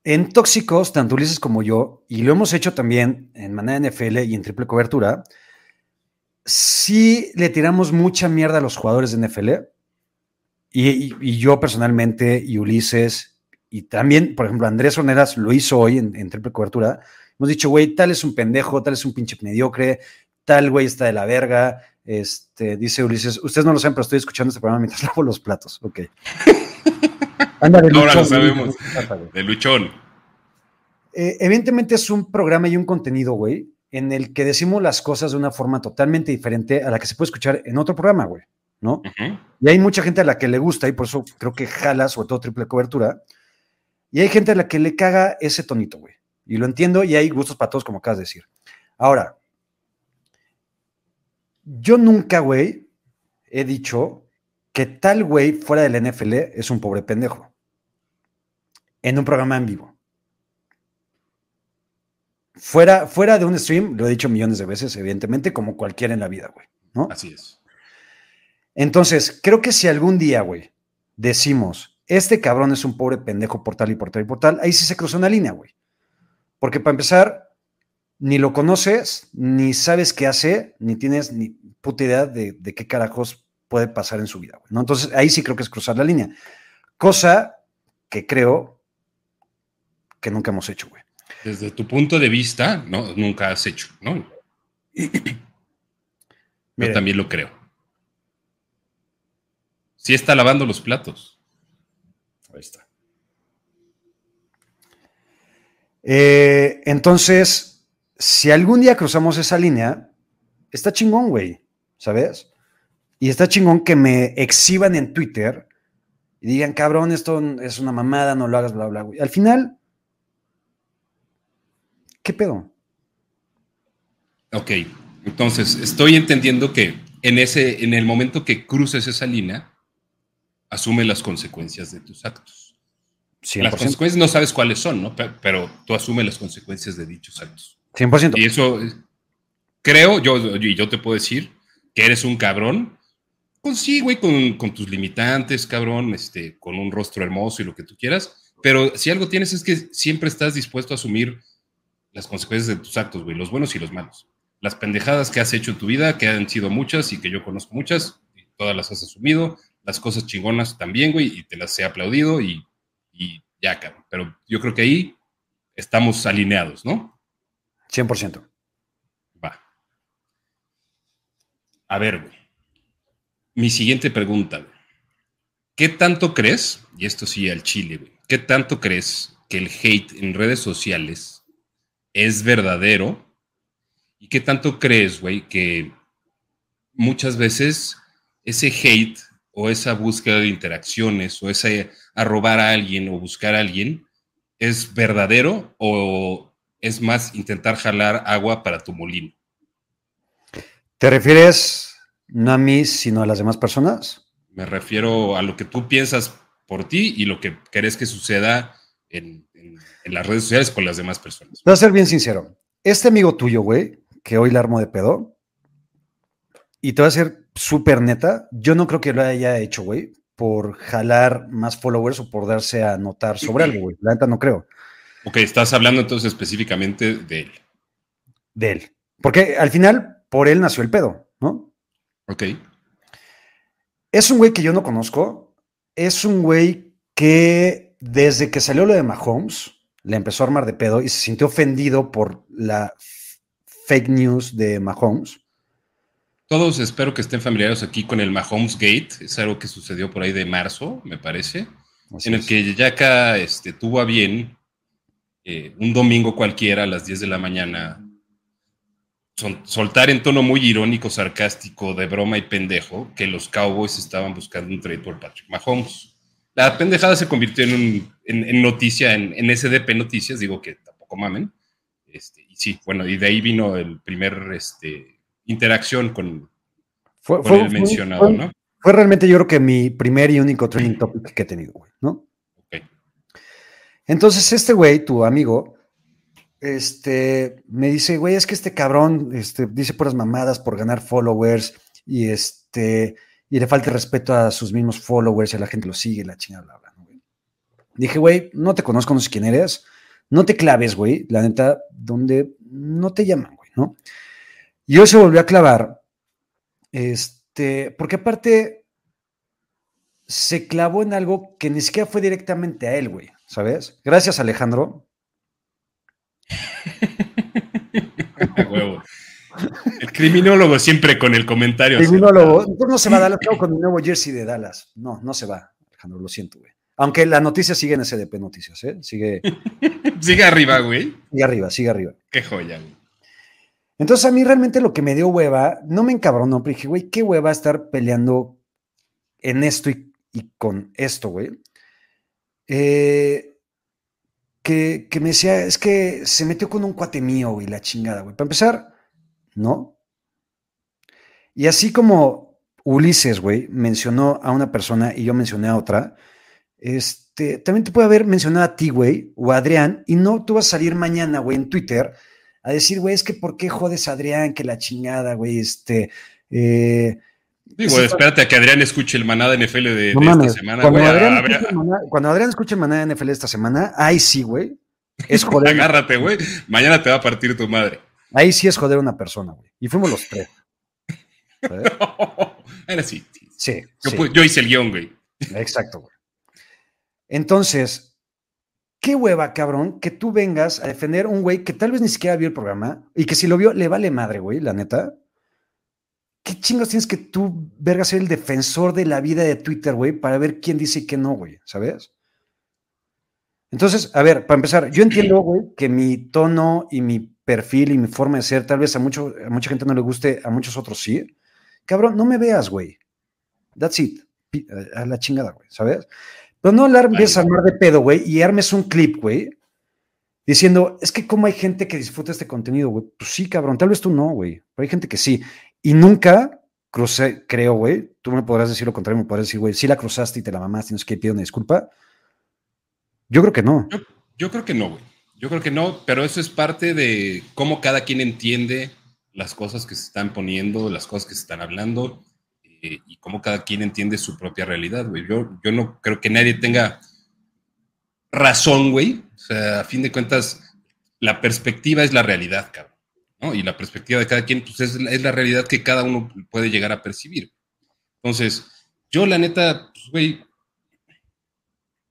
En tóxicos, tanto Ulises como yo, y lo hemos hecho también en manera NFL y en triple cobertura, sí le tiramos mucha mierda a los jugadores de NFL. Y, y- y yo personalmente, y Ulises, y también, por ejemplo, Andrés Oneras lo hizo hoy en, en triple cobertura. Hemos dicho, güey, tal es un pendejo, tal es un pinche mediocre, tal güey está de la verga. Este, dice Ulises, ustedes no lo saben, pero estoy escuchando este programa mientras lavo los platos. Ok. Ándale, Ahora lo sabemos. De luchón. Eh, evidentemente es un programa y un contenido, güey, en el que decimos las cosas de una forma totalmente diferente a la que se puede escuchar en otro programa, güey, ¿no? Y hay mucha gente a la que le gusta y por eso creo que jala, sobre todo triple cobertura. Y hay gente a la que le caga ese tonito, güey. Y lo entiendo y hay gustos para todos, como acabas de decir. Ahora, yo nunca, güey, he dicho que tal güey fuera del NFL es un pobre pendejo. En un programa en vivo. Fuera, fuera de un stream, lo he dicho millones de veces, evidentemente, como cualquiera en la vida, güey. ¿no? Así es. Entonces, creo que si algún día, güey, decimos, este cabrón es un pobre pendejo por tal y por tal y por tal, ahí sí se cruza una línea, güey. Porque para empezar, ni lo conoces, ni sabes qué hace, ni tienes ni puta idea de, de qué carajos puede pasar en su vida, güey. ¿no? Entonces, ahí sí creo que es cruzar la línea. Cosa que creo que nunca hemos hecho, güey. Desde tu punto de vista, no, nunca has hecho, ¿no? Yo también lo creo. Sí está lavando los platos. Ahí está. Eh, entonces, si algún día cruzamos esa línea, está chingón, güey, ¿sabes? Y está chingón que me exhiban en Twitter y digan, cabrón, esto es una mamada, no lo hagas, bla, bla, güey. Al final, ¿qué pedo? Ok, entonces estoy entendiendo que en ese, en el momento que cruces esa línea, asume las consecuencias de tus actos. Las 100%. consecuencias no sabes cuáles son, ¿no? Pe- Pero tú asumes las consecuencias de dichos actos. 100%. Y eso, eh, creo, yo, y yo te puedo decir que eres un cabrón. Pues sí, güey, con, con tus limitantes, cabrón, este, con un rostro hermoso y lo que tú quieras. Pero si algo tienes es que siempre estás dispuesto a asumir las consecuencias de tus actos, güey, los buenos y los malos. Las pendejadas que has hecho en tu vida, que han sido muchas y que yo conozco muchas, y todas las has asumido. Las cosas chingonas también, güey, y te las he aplaudido y, y ya, cabrón. Pero yo creo que ahí estamos alineados, ¿no? 100%. Va. A ver, güey. Mi siguiente pregunta, güey. ¿Qué tanto crees, y esto sí al chile, güey, qué tanto crees que el hate en redes sociales es verdadero? ¿Y qué tanto crees, güey, que muchas veces ese hate o esa búsqueda de interacciones o ese arrobar a alguien o buscar a alguien es verdadero o es más intentar jalar agua para tu molino? ¿Te refieres no a mí, sino a las demás personas? Me refiero a lo que tú piensas por ti y lo que querés que suceda en, en- en las redes sociales con las demás personas. Voy a ser bien sincero. Este amigo tuyo, güey, que hoy le armo de pedo, y te voy a ser súper neta, yo no creo que lo haya hecho, güey, por jalar más followers o por darse a notar sobre algo, güey. La neta no creo Ok, estás hablando entonces específicamente de él. de él. Porque al final, por él nació el pedo, ¿no? Ok. Es un güey que yo no conozco. Es un güey que desde que salió lo de Mahomes, le empezó a armar de pedo y se sintió ofendido por la fake news de Mahomes. todos espero que estén familiarizados aquí con el Mahomes Gate. Es algo que sucedió por ahí de marzo, me parece, en el que Yaka este, tuvo a bien eh, un domingo cualquiera a las 10 de la mañana soltar en tono muy irónico, sarcástico, de broma y pendejo, que los Cowboys estaban buscando un trade por Patrick Mahomes. La pendejada se convirtió en, un, en, noticia, en, en, SDP Noticias, digo que tampoco mamen. Este, y sí, bueno, y de ahí vino el primer este, interacción con, fue, el mencionado, ¿no? Fue realmente yo creo que mi primer y único training topic que he tenido, güey, ¿no? Ok. Entonces, este güey, tu amigo, este, me dice, güey, es que este cabrón este, dice puras mamadas por ganar followers y este, y le falta respeto a sus mismos followers y a la gente lo sigue, la chingada, bla, bla. Dije, güey, no te conozco, no sé quién eres, no te claves, güey, la neta, donde no te llaman, güey, ¿no? Y hoy se volvió a clavar, este, porque aparte se clavó en algo que ni siquiera fue directamente a él, güey, ¿sabes? Gracias, Alejandro, el criminólogo siempre con el comentario. criminólogo. no se va a dar con mi nuevo jersey de Dallas. No, no se va, Alejandro, lo siento, güey. Aunque la noticia sigue en SDP Noticias, ¿eh? Sigue. sigue arriba, güey. Sigue arriba, sigue arriba. Qué joya, güey. Entonces, a mí realmente lo que me dio hueva, no me encabronó, pero dije, güey, qué hueva estar peleando en esto y, y con esto, güey. Eh, que, me decía, es que se metió con un cuate mío, y la chingada, güey. Para empezar, no. Y así como Ulises, güey, mencionó a una persona y yo mencioné a otra, este, también te puede haber mencionado a ti, güey, o a Adrián, y no tú vas a salir mañana, güey, en Twitter a decir, güey, es que ¿por qué jodes a Adrián? Que la chingada, güey, este, eh, Digo, espérate a que Adrián escuche el manada NFL de, esta semana. Cuando, Adrián escuche el manada NFL esta semana, ahí sí, güey. Es joder. Agárrate, güey. Mañana te va a partir tu madre. Ahí sí es joder a una persona, güey. Y fuimos los tres. Era así. Sí. Yo, hice el guion, güey. Exacto, güey. Entonces, qué hueva, cabrón, que tú vengas a defender un güey que tal vez ni siquiera vio el programa y que si lo vio le vale madre, güey, la neta. ¿qué chingos tienes que tú, verga, ser el defensor de la vida de Twitter, güey, para ver quién dice y quién no, güey? ¿Sabes? Entonces, a ver, para empezar, yo entiendo, güey, que mi tono y mi perfil y mi forma de ser, tal vez a, mucho, a mucha gente no le guste, a muchos otros sí. Cabrón, no me veas, güey. That's it. A la chingada, güey, ¿sabes? Pero no hablar, empieces a armar de pedo, güey, y armes un clip, güey, diciendo, es que cómo hay gente que disfruta este contenido, güey. Pues sí, cabrón, tal vez tú no, güey, pero hay gente que sí. Y nunca crucé, creo, güey. Tú me podrás decir lo contrario, me podrás decir, güey, si la cruzaste y te la mamaste, tienes que pedir una disculpa. Yo creo que no. Yo, creo que no, güey. Yo creo que no, pero eso es parte de cómo cada quien entiende las cosas que se están poniendo, las cosas que se están hablando eh, y cómo cada quien entiende su propia realidad, güey. Yo, yo no creo que nadie tenga razón, güey. O sea, a fin de cuentas, la perspectiva es la realidad, cabrón. Y la perspectiva de cada quien, pues es, la realidad que cada uno puede llegar a percibir. Entonces, yo la neta, pues, güey,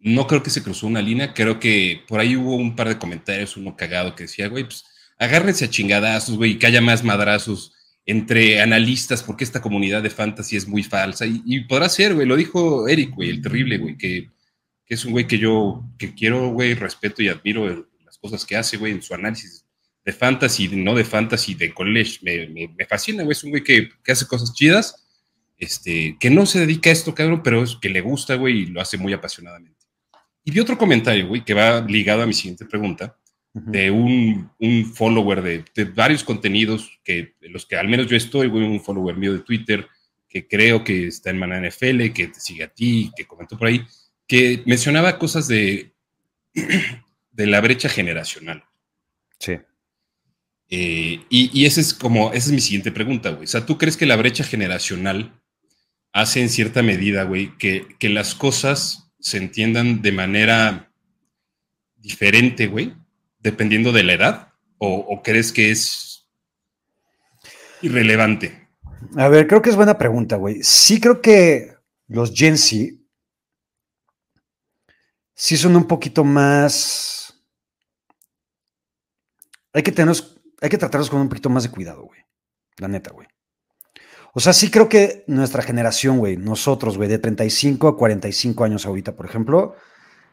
no creo que se cruzó una línea, creo que por ahí hubo un par de comentarios, uno cagado que decía, güey, pues agárrense a chingadazos, güey, que haya más madrazos entre analistas, porque esta comunidad de fantasy es muy falsa. Y, podrá ser, güey, lo dijo Eric, güey, el terrible, güey, que, es un güey que yo que quiero, güey, respeto y admiro las cosas que hace, güey, en su análisis de fantasy, no de fantasy, de college, me, me, fascina, güey, es un güey que, que, hace cosas chidas, este, que no se dedica a esto, cabrón, pero es que le gusta, güey, y lo hace muy apasionadamente. Y vi otro comentario, güey, que va ligado a mi siguiente pregunta, de un, un follower de, de, varios contenidos, que los que al menos yo estoy, güey, un follower mío de Twitter, que creo que está en Mana NFL, que te sigue a ti, que comentó por ahí, que mencionaba cosas de, de la brecha generacional. Sí. Eh, y, ese es como, esa es mi siguiente pregunta, güey. O sea, ¿tú crees que la brecha generacional hace en cierta medida, güey, que, las cosas se entiendan de manera diferente, güey, dependiendo de la edad? ¿O, crees que es irrelevante? A ver, creo que es buena pregunta, güey. Sí creo que los Gen Z sí son un poquito más... Hay que tener hay que tratarlos con un poquito más de cuidado, güey. La neta, güey. O sea, sí creo que nuestra generación, güey, nosotros, güey, de 35 a 45 años ahorita, por ejemplo,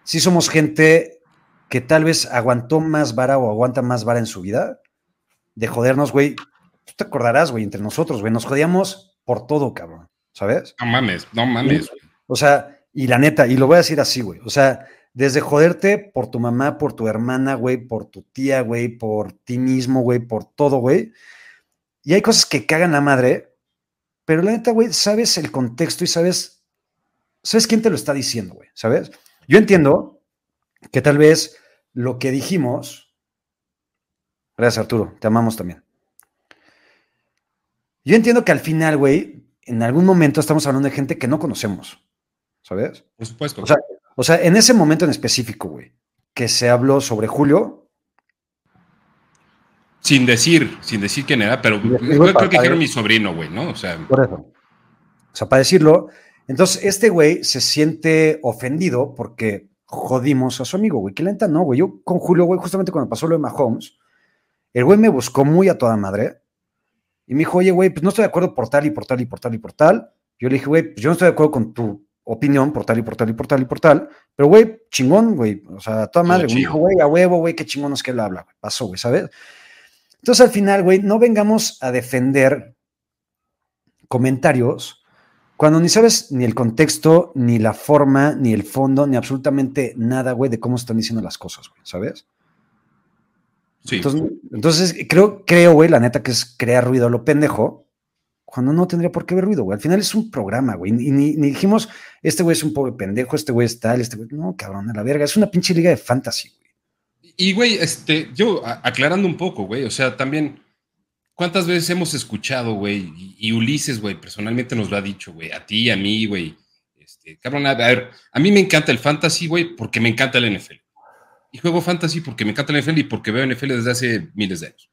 sí somos gente que tal vez aguantó más vara o aguanta más vara en su vida de jodernos, güey. Tú te acordarás, güey, entre nosotros, güey, nos jodíamos por todo, cabrón, ¿sabes? No mames, no mames. O sea, y la neta, y lo voy a decir así, güey, o sea, desde joderte por tu mamá, por tu hermana, güey, por tu tía, güey, por ti mismo, güey, por todo, güey. Y hay cosas que cagan la madre, pero la neta, güey, sabes el contexto y sabes, sabes quién te lo está diciendo, güey, ¿sabes? Yo entiendo que tal vez lo que dijimos, gracias Arturo, te amamos también. Yo entiendo que al final, güey, en algún momento estamos hablando de gente que no conocemos, ¿sabes? Por supuesto. O sea, o sea, en ese momento en específico, güey, que se habló sobre Julio. Sin decir, sin decir quién era, pero yo creo que era mi sobrino, güey, ¿no? O sea. Por eso. O sea, para decirlo, entonces este güey se siente ofendido porque jodimos a su amigo, güey. Que lenta no, güey. Yo con Julio, güey, justamente cuando pasó lo de Mahomes, el güey me buscó muy a toda madre y me dijo, oye, güey, pues no estoy de acuerdo por tal y por tal y por tal y por tal. Yo le dije, güey, pues yo no estoy de acuerdo con tu opinión por tal y por tal y por tal y por tal. Pero, güey, chingón, güey. O sea, toda madre. Me dijo, güey, a huevo, güey, qué chingón es que él habla, güey. Pasó, güey, ¿sabes? Entonces, al final, güey, no vengamos a defender comentarios cuando ni sabes ni el contexto, ni la forma, ni el fondo, ni absolutamente nada, güey, de cómo están diciendo las cosas, güey, ¿sabes? Sí. Entonces, entonces creo, creo, güey, la neta que es crear ruido a lo pendejo, cuando no tendría por qué haber ruido, güey. Al final es un programa, güey. Y ni, dijimos, este güey es un pobre pendejo, este güey es tal, este güey. No, cabrón, a la verga. Es una pinche liga de fantasy, güey. Y, güey, este, yo aclarando un poco, güey, o sea, también, ¿cuántas veces hemos escuchado, güey? Y, Ulises, güey, personalmente nos lo ha dicho, güey, a ti, a mí, güey. Este, cabrón, a ver, a mí me encanta el fantasy, güey, porque me encanta el NFL. Y juego fantasy porque me encanta el NFL y porque veo NFL desde hace miles de años.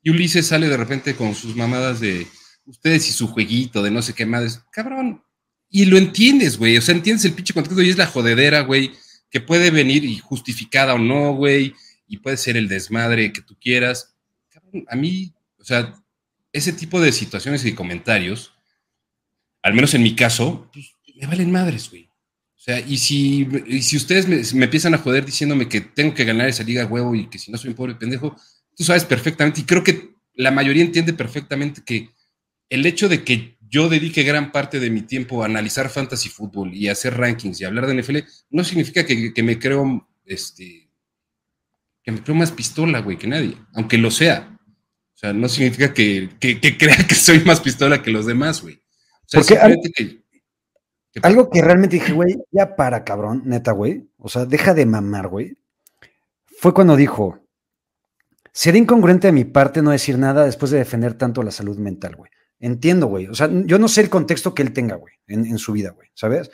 Y Ulises sale de repente con sus mamadas de ustedes y su jueguito de no sé qué más, cabrón. Y lo entiendes, güey. O sea, entiendes el pinche contexto y es la jodedera, güey, que puede venir y justificada o no, güey, y puede ser el desmadre que tú quieras. A mí, o sea, ese tipo de situaciones y comentarios, al menos en mi caso, pues, me valen madres, güey. O sea, y si, si ustedes me, me, empiezan a joder diciéndome que tengo que ganar esa liga huevo y que si no soy un pobre pendejo, tú sabes perfectamente, y creo que la mayoría entiende perfectamente que el hecho de que yo dedique gran parte de mi tiempo a analizar fantasy fútbol y hacer rankings y hablar de NFL, no significa que, me creo, este, que me creo más pistola, güey, que nadie, aunque lo sea. O sea, no significa que, crea que soy más pistola que los demás, güey. O sea, algo, que, algo que realmente dije, güey, ya para, cabrón, neta, güey. O sea, deja de mamar, güey. Fue cuando dijo, sería incongruente de mi parte no decir nada después de defender tanto la salud mental, güey. Entiendo, güey. O sea, yo no sé el contexto que él tenga, güey, en, su vida, güey, ¿sabes?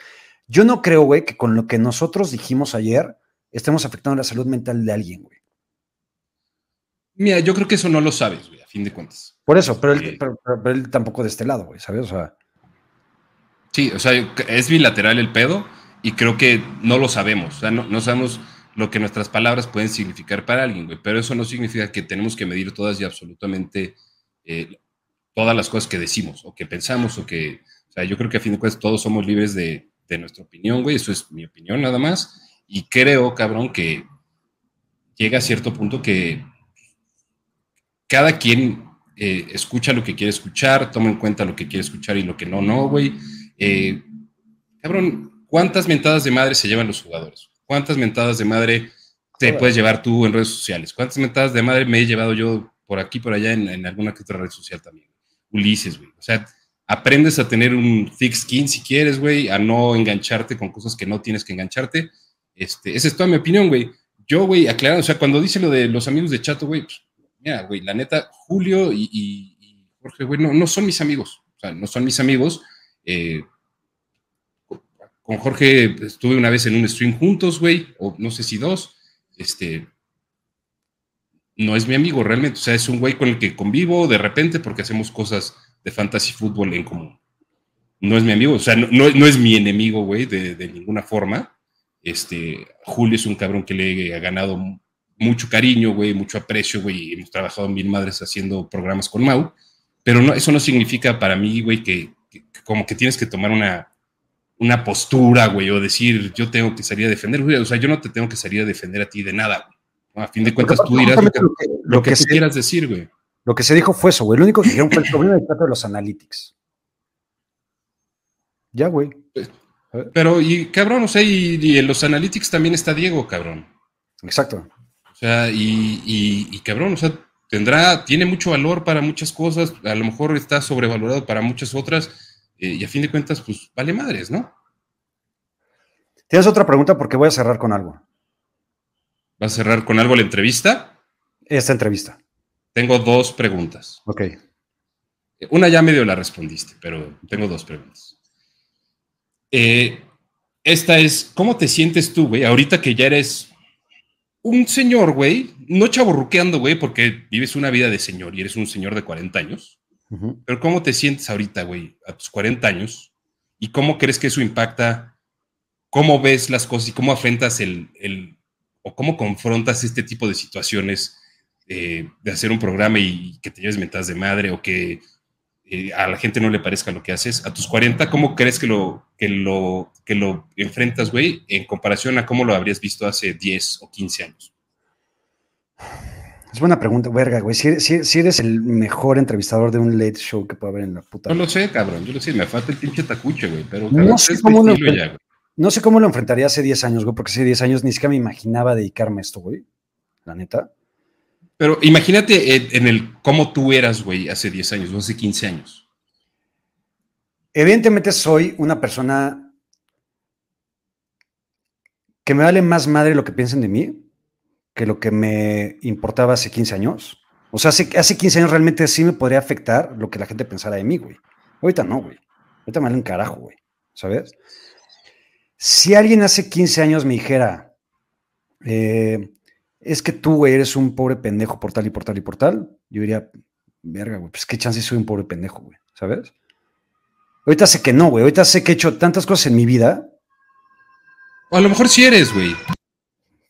Yo no creo, güey, que con lo que nosotros dijimos ayer estemos afectando la salud mental de alguien, güey. Mira, yo creo que eso no lo sabes, güey, a fin de cuentas. Por eso, pero, él, él tampoco de este lado, güey, ¿sabes? O sea. Sí, o sea, es bilateral el pedo y creo que no lo sabemos. O sea, no, no sabemos lo que nuestras palabras pueden significar para alguien, güey. Pero eso no significa que tenemos que medir todas y absolutamente eh, todas las cosas que decimos o que pensamos o que, o sea, yo creo que a fin de cuentas todos somos libres de, nuestra opinión, güey, eso es mi opinión nada más, y creo, cabrón, que llega a cierto punto que cada quien eh, escucha lo que quiere escuchar, toma en cuenta lo que quiere escuchar y lo que no, no, güey. Eh, cabrón, ¿cuántas mentadas de madre se llevan los jugadores? ¿Cuántas mentadas de madre te puedes llevar tú en redes sociales? ¿Cuántas mentadas de madre me he llevado yo por aquí, por allá, en, en alguna que otra red social también? Ulises, güey. O sea, aprendes a tener un thick skin si quieres, güey, a no engancharte con cosas que no tienes que engancharte. Este, esa es toda mi opinión, güey. Yo, güey, aclarando, o sea, cuando dice lo de los amigos de Chato, güey, pues, mira, güey, la neta, Julio y, Jorge, güey, no, no, son mis amigos. O sea, no son mis amigos. Eh, con Jorge estuve una vez en un stream juntos, güey, o no sé si dos. Este, no es mi amigo realmente, o sea, es un güey con el que convivo de repente porque hacemos cosas de fantasy fútbol en común. No es mi amigo, o sea, no, es mi enemigo, güey, de, ninguna forma. Este, Julio es un cabrón que le ha ganado mucho cariño, güey, mucho aprecio, güey, hemos trabajado mil madres haciendo programas con Mau. pero no, eso no significa para mí, güey, que, que- como que tienes que tomar una, una postura, güey, o decir, yo tengo que salir a defender, güey. O sea, yo no te tengo que salir a defender a ti de nada, güey. A fin de cuentas, tú dirás lo que, Justamente lo que, lo que tú se, quieras decir, güey. lo que se dijo fue eso, güey. Lo único que dijeron fue el problema del trato de los analytics. Ya, güey. Pero, y cabrón, o sea, y, y en los analytics también está Diego, cabrón. Exacto. O sea, y, y, y cabrón, o sea, tendrá, tiene mucho valor para muchas cosas, a lo mejor está sobrevalorado para muchas otras, eh, y a fin de cuentas, pues vale madres, ¿no? ¿Tienes otra pregunta? Porque voy a cerrar con algo. ¿Vas a cerrar con algo la entrevista? Esta entrevista. Tengo dos preguntas. Ok. Una ya medio la respondiste, pero tengo dos preguntas. Eh, esta es, ¿cómo te sientes tú, güey? Ahorita que ya eres un señor, güey, no chaborruqueando, güey, porque vives una vida de señor y eres un señor de 40 años. Pero ¿cómo te sientes ahorita, güey, a tus 40 años? ¿Y cómo crees que eso impacta? ¿Cómo ves las cosas y cómo afrontas el, el o cómo confrontas este tipo de situaciones eh, de hacer un programa y que te lleves mentadas de madre o que eh, a la gente no le parezca lo que haces? A tus 40, ¿cómo crees que lo, que lo, que lo enfrentas, güey, en comparación a cómo lo habrías visto hace 10 o 15 años? Es buena pregunta, verga, güey. Si, si- si eres el mejor entrevistador de un late show que puede haber en la puta. Yo lo sé, cabrón, yo lo sé, me falta el pinche tacuche, güey, pero No sé cómo lo ya, güey. No sé cómo lo enfrentaría hace 10 años, güey, porque hace 10 años ni siquiera me imaginaba dedicarme a esto, güey. La neta. Pero imagínate en, en el cómo tú eras, güey, hace 10 años o hace 15 años. Evidentemente soy una persona que me vale más madre lo que piensen de mí que lo que me importaba hace 15 años. O sea, hace, hace 15 años realmente sí me podría afectar lo que la gente pensara de mí, güey. Ahorita no, güey. Ahorita me vale un carajo, güey. ¿Sabes? Si alguien hace 15 años me dijera, eh, es que tú, güey, eres un pobre pendejo por tal y por tal y por tal, yo diría, verga, güey, pues qué chance soy un pobre pendejo, güey. ¿Sabes? Ahorita sé que no, güey. Ahorita sé que he hecho tantas cosas en mi vida. O a lo mejor sí eres, güey.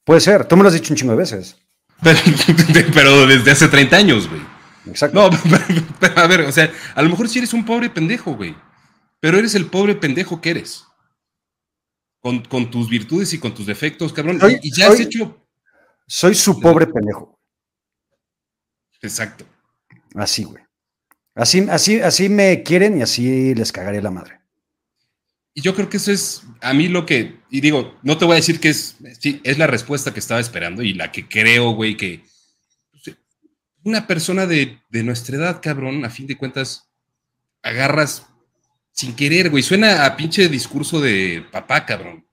Puede ser. Tú me lo has dicho un chingo de veces. Pero, pero desde hace 30 años, güey. Exacto. No, pero, a ver, o sea, a lo mejor sí eres un pobre pendejo, güey. Pero eres el pobre pendejo que eres. Con, con tus virtudes y con tus defectos, cabrón. Soy- y, ya has hecho. Soy su pobre pendejo. Exacto. Así, güey. Así, así, así me quieren y así les cagaré la madre. Y yo creo que eso es a mí lo que, y digo, no te voy a decir que es, sí, es la respuesta que estaba esperando y la que creo, güey, que pues, una persona de, de nuestra edad, cabrón, a fin de cuentas, agarras sin querer, güey. Suena a pinche discurso de papá, cabrón.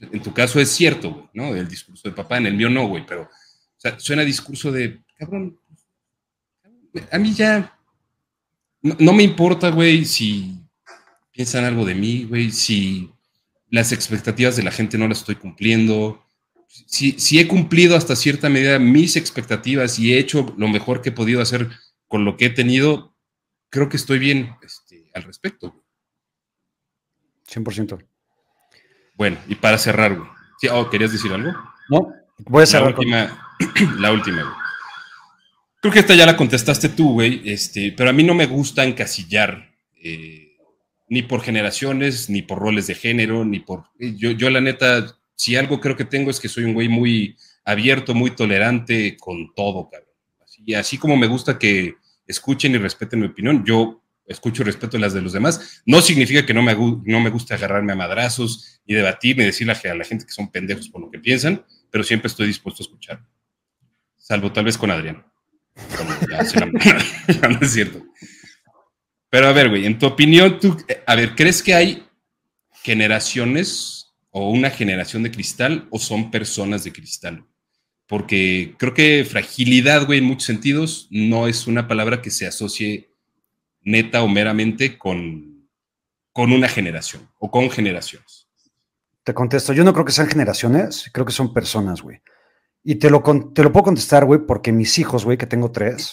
En tu caso es cierto, güey, ¿no? El discurso de papá, en el mío no, güey, pero o sea, suena a discurso de, cabrón, a mí ya no, me importa, güey, si piensan algo de mí, güey, si las expectativas de la gente no las estoy cumpliendo, si, si he cumplido hasta cierta medida mis expectativas y he hecho lo mejor que he podido hacer con lo que he tenido, creo que estoy bien este, al respecto. Güey. 100%. Bueno, y para cerrar, güey. Sí, oh, ¿Querías decir algo? No, voy a La cerrar con- última, la última, güey. Creo que esta ya la contestaste tú, güey, este, pero a mí no me gusta encasillar, eh, ni por generaciones, ni por roles de género, ni por... eh, Yo, yo la neta, si algo creo que tengo es que soy un güey muy abierto, muy tolerante con todo, cabrón. Así, así como me gusta que escuchen y respeten mi opinión, yo escucho y respeto las de los demás. No significa que no me, no me guste agarrarme a madrazos, ni debatir, ni decirle a la gente que son pendejos por lo que piensan, pero siempre estoy dispuesto a escuchar. Salvo tal vez con Adrián. No es cierto. Pero a ver, güey, en tu opinión, tú, eh, a ver, ¿crees que hay generaciones o una generación de cristal o son personas de cristal? Porque creo que fragilidad, güey, en muchos sentidos, no es una palabra que se asocie neta o meramente con, con una generación o con generaciones. Te contesto, yo no creo que sean generaciones, creo que son personas, güey. Y te lo, te lo puedo contestar, güey, porque mis hijos, güey, que tengo tres,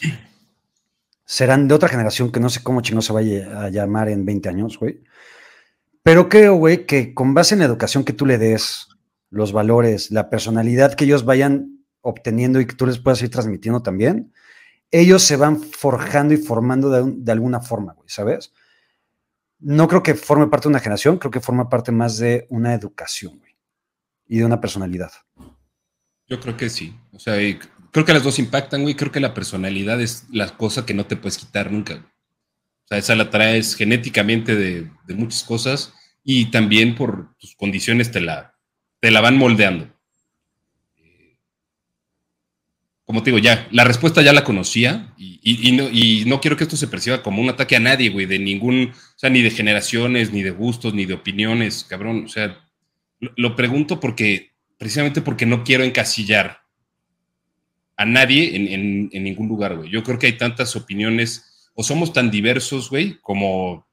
serán de otra generación que no sé cómo chino se vaya a llamar en 20 años, güey. Pero creo, güey, que con base en la educación que tú le des, los valores, la personalidad que ellos vayan obteniendo y que tú les puedas ir transmitiendo también, ellos se van forjando y formando de, de alguna forma, güey, ¿sabes? No creo que forme parte de una generación, creo que forma parte más de una educación, güey, y de una personalidad. Yo creo que sí. O sea, creo que las dos impactan, güey. Creo que la personalidad es la cosa que no te puedes quitar nunca. O sea, esa la traes genéticamente de, de muchas cosas y también por tus condiciones te la, te la van moldeando. Como te digo, ya, la respuesta ya la conocía y, y, no, y, no, quiero que esto se perciba como un ataque a nadie, güey, de ningún, o sea, ni de generaciones, ni de gustos, ni de opiniones, cabrón. O sea, lo, lo pregunto porque, precisamente porque no quiero encasillar a nadie en, en, en ningún lugar, güey. Yo creo que hay tantas opiniones, o somos tan diversos, güey, como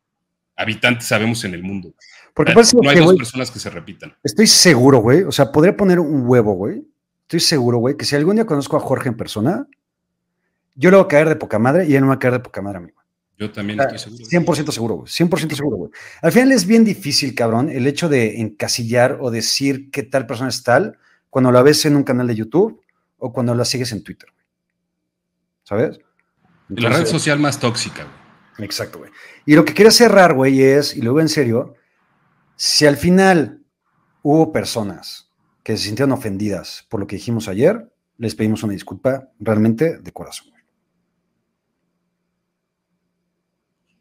habitantes sabemos en el mundo. Porque o sea, no hay que, dos wey, personas que se repitan. Estoy seguro, güey. O sea, podría poner un huevo, güey. Estoy seguro, güey, que si algún día conozco a Jorge en persona, yo le voy a caer de poca madre y él no me va a caer de poca madre a mí. Yo también estoy seguro. 100% seguro, güey. 100% seguro, güey. Al final es bien difícil, cabrón, el hecho de encasillar o decir qué tal persona es tal cuando la ves en un canal de YouTube o cuando la sigues en Twitter, güey. ¿Sabes? Entonces, la red social más tóxica, güey. Exacto, güey. Y lo que quería cerrar, güey, es, y lo digo en serio, si al final hubo personas que se sintieron ofendidas por lo que dijimos ayer, les pedimos una disculpa realmente de corazón.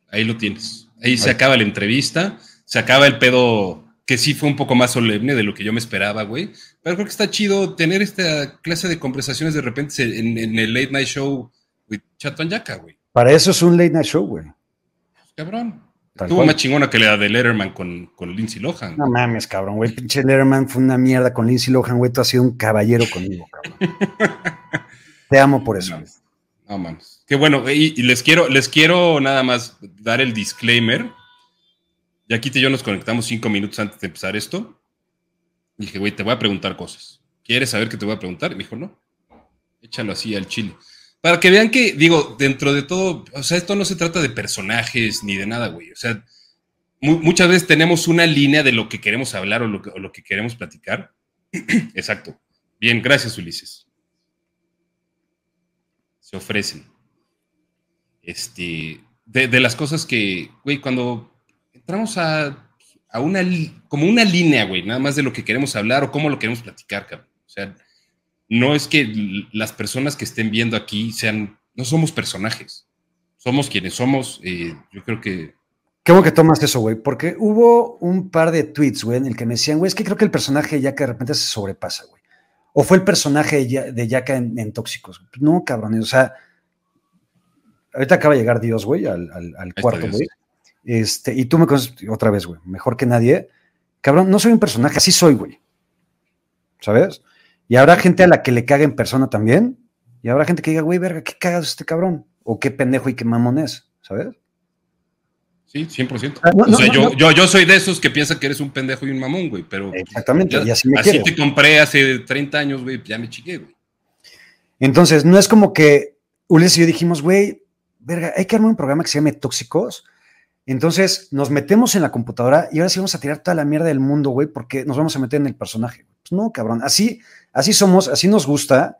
Ahí lo tienes. Ahí, Ahí se acaba la entrevista, se acaba el pedo que sí fue un poco más solemne de lo que yo me esperaba, güey. Pero creo que está chido tener esta clase de conversaciones de repente en, en el late night show with Chato Yaka, güey. Para eso es un late night show, güey. Cabrón. Estuvo más chingona que la de Letterman con, con Lindsay Lohan. No mames, cabrón, güey. Pinche Letterman fue una mierda con Lindsay Lohan, güey. Tú has sido un caballero conmigo, cabrón. Te amo por eso. No, no mames. Qué bueno. Y, y, les, quiero, les quiero nada más dar el disclaimer. Y aquí y yo nos conectamos cinco minutos antes de empezar esto. Y dije, güey, te voy a preguntar cosas. ¿Quieres saber qué te voy a preguntar? Y me dijo, no. Échalo así al chile. Para que vean que, digo, dentro de todo, o sea, esto no se trata de personajes ni de nada, güey. O sea, mu muchas veces tenemos una línea de lo que queremos hablar o lo que, o lo que queremos platicar. Exacto. Bien, gracias, Ulises. Se ofrecen. Este, de, de las cosas que, güey, cuando entramos a, a, una, como una línea, güey, nada más de lo que queremos hablar o cómo lo queremos platicar, cabrón. O sea, no es que las personas que estén viendo aquí sean, no somos personajes, somos quienes somos. Eh, yo creo que. Qué bueno que tomas eso, güey, porque hubo un par de tweets, güey, en el que me decían, güey, es que creo que el personaje ya que de repente se sobrepasa, güey. O fue el personaje de Yaka en, en, Tóxicos. No, cabrón, o sea, ahorita acaba de llegar Dios, güey, al, al, al cuarto, güey. Este, y tú me conoces otra vez, güey, mejor que nadie. Cabrón, no soy un personaje, así soy, güey. ¿Sabes? Y habrá gente a la que le caga en persona también. Y habrá gente que diga, güey, verga, qué cagado este cabrón. O qué pendejo y qué mamón es, ¿sabes? Sí, 100%. Ah, no, o sea, no, yo, no. yo, yo soy de esos que piensan que eres un pendejo y un mamón, güey, pero... Exactamente, ya, y así me Así quiero. te compré hace 30 años, güey, ya me chiqué, güey. Entonces, no es como que Ulises y yo dijimos, güey, verga, hay que armar un programa que se llame Tóxicos. Entonces, nos metemos en la computadora y ahora sí vamos a tirar toda la mierda del mundo, güey, porque nos vamos a meter en el personaje. Pues no, cabrón, así, así somos, así nos gusta.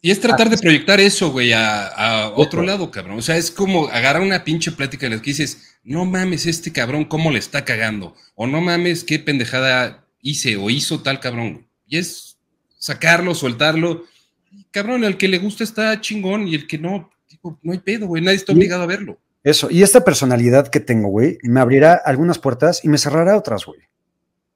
Y es tratar de proyectar eso, güey, a, a otro lado, cabrón. O sea, es como agarrar una pinche plática en la que dices, no mames, este cabrón, cómo le está cagando. O no mames, qué pendejada hice o hizo tal cabrón. Y es sacarlo, soltarlo. Y, cabrón, al que le gusta está chingón y el que no, tipo, no hay pedo, güey. Nadie está obligado a verlo. Eso, y esta personalidad que tengo, güey, me abrirá algunas puertas y me cerrará otras, güey.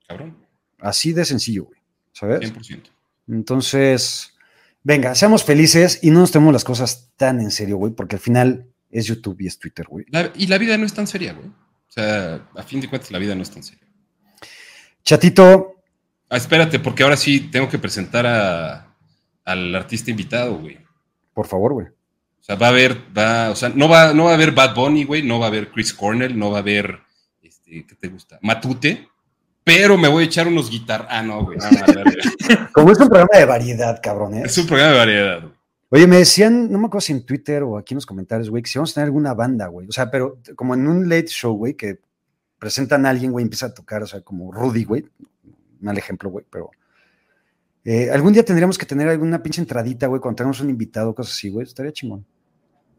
Cabrón. Así de sencillo, güey. ¿Sabes? 100%. Entonces, venga, seamos felices y no nos tomemos las cosas tan en serio, güey, porque al final es YouTube y es Twitter, güey. Y la vida no es tan seria, güey. O sea, a fin de cuentas, la vida no es tan seria. Chatito. Ah, espérate, porque ahora sí tengo que presentar a, al artista invitado, güey. Por favor, güey. O sea, va a haber, va, o sea, no va, no va a haber Bad Bunny, güey, no va a haber Chris Cornell, no va a haber, este, ¿qué te gusta? Matute, pero me voy a echar unos guitar. Ah, no, güey. No, no, no, Como es un programa de variedad, cabrón, ¿eh? Es un programa de variedad. Güey. Oye, me decían, no me acuerdo si en Twitter o aquí en los comentarios, güey, que si vamos a tener alguna banda, güey. O sea, pero como en un late show, güey, que presentan a alguien, güey, empieza a tocar, o sea, como Rudy, güey. Mal ejemplo, güey, pero. Eh, algún día tendríamos que tener alguna pinche entradita, güey, cuando tengamos un invitado, cosas así, güey. Estaría chingón.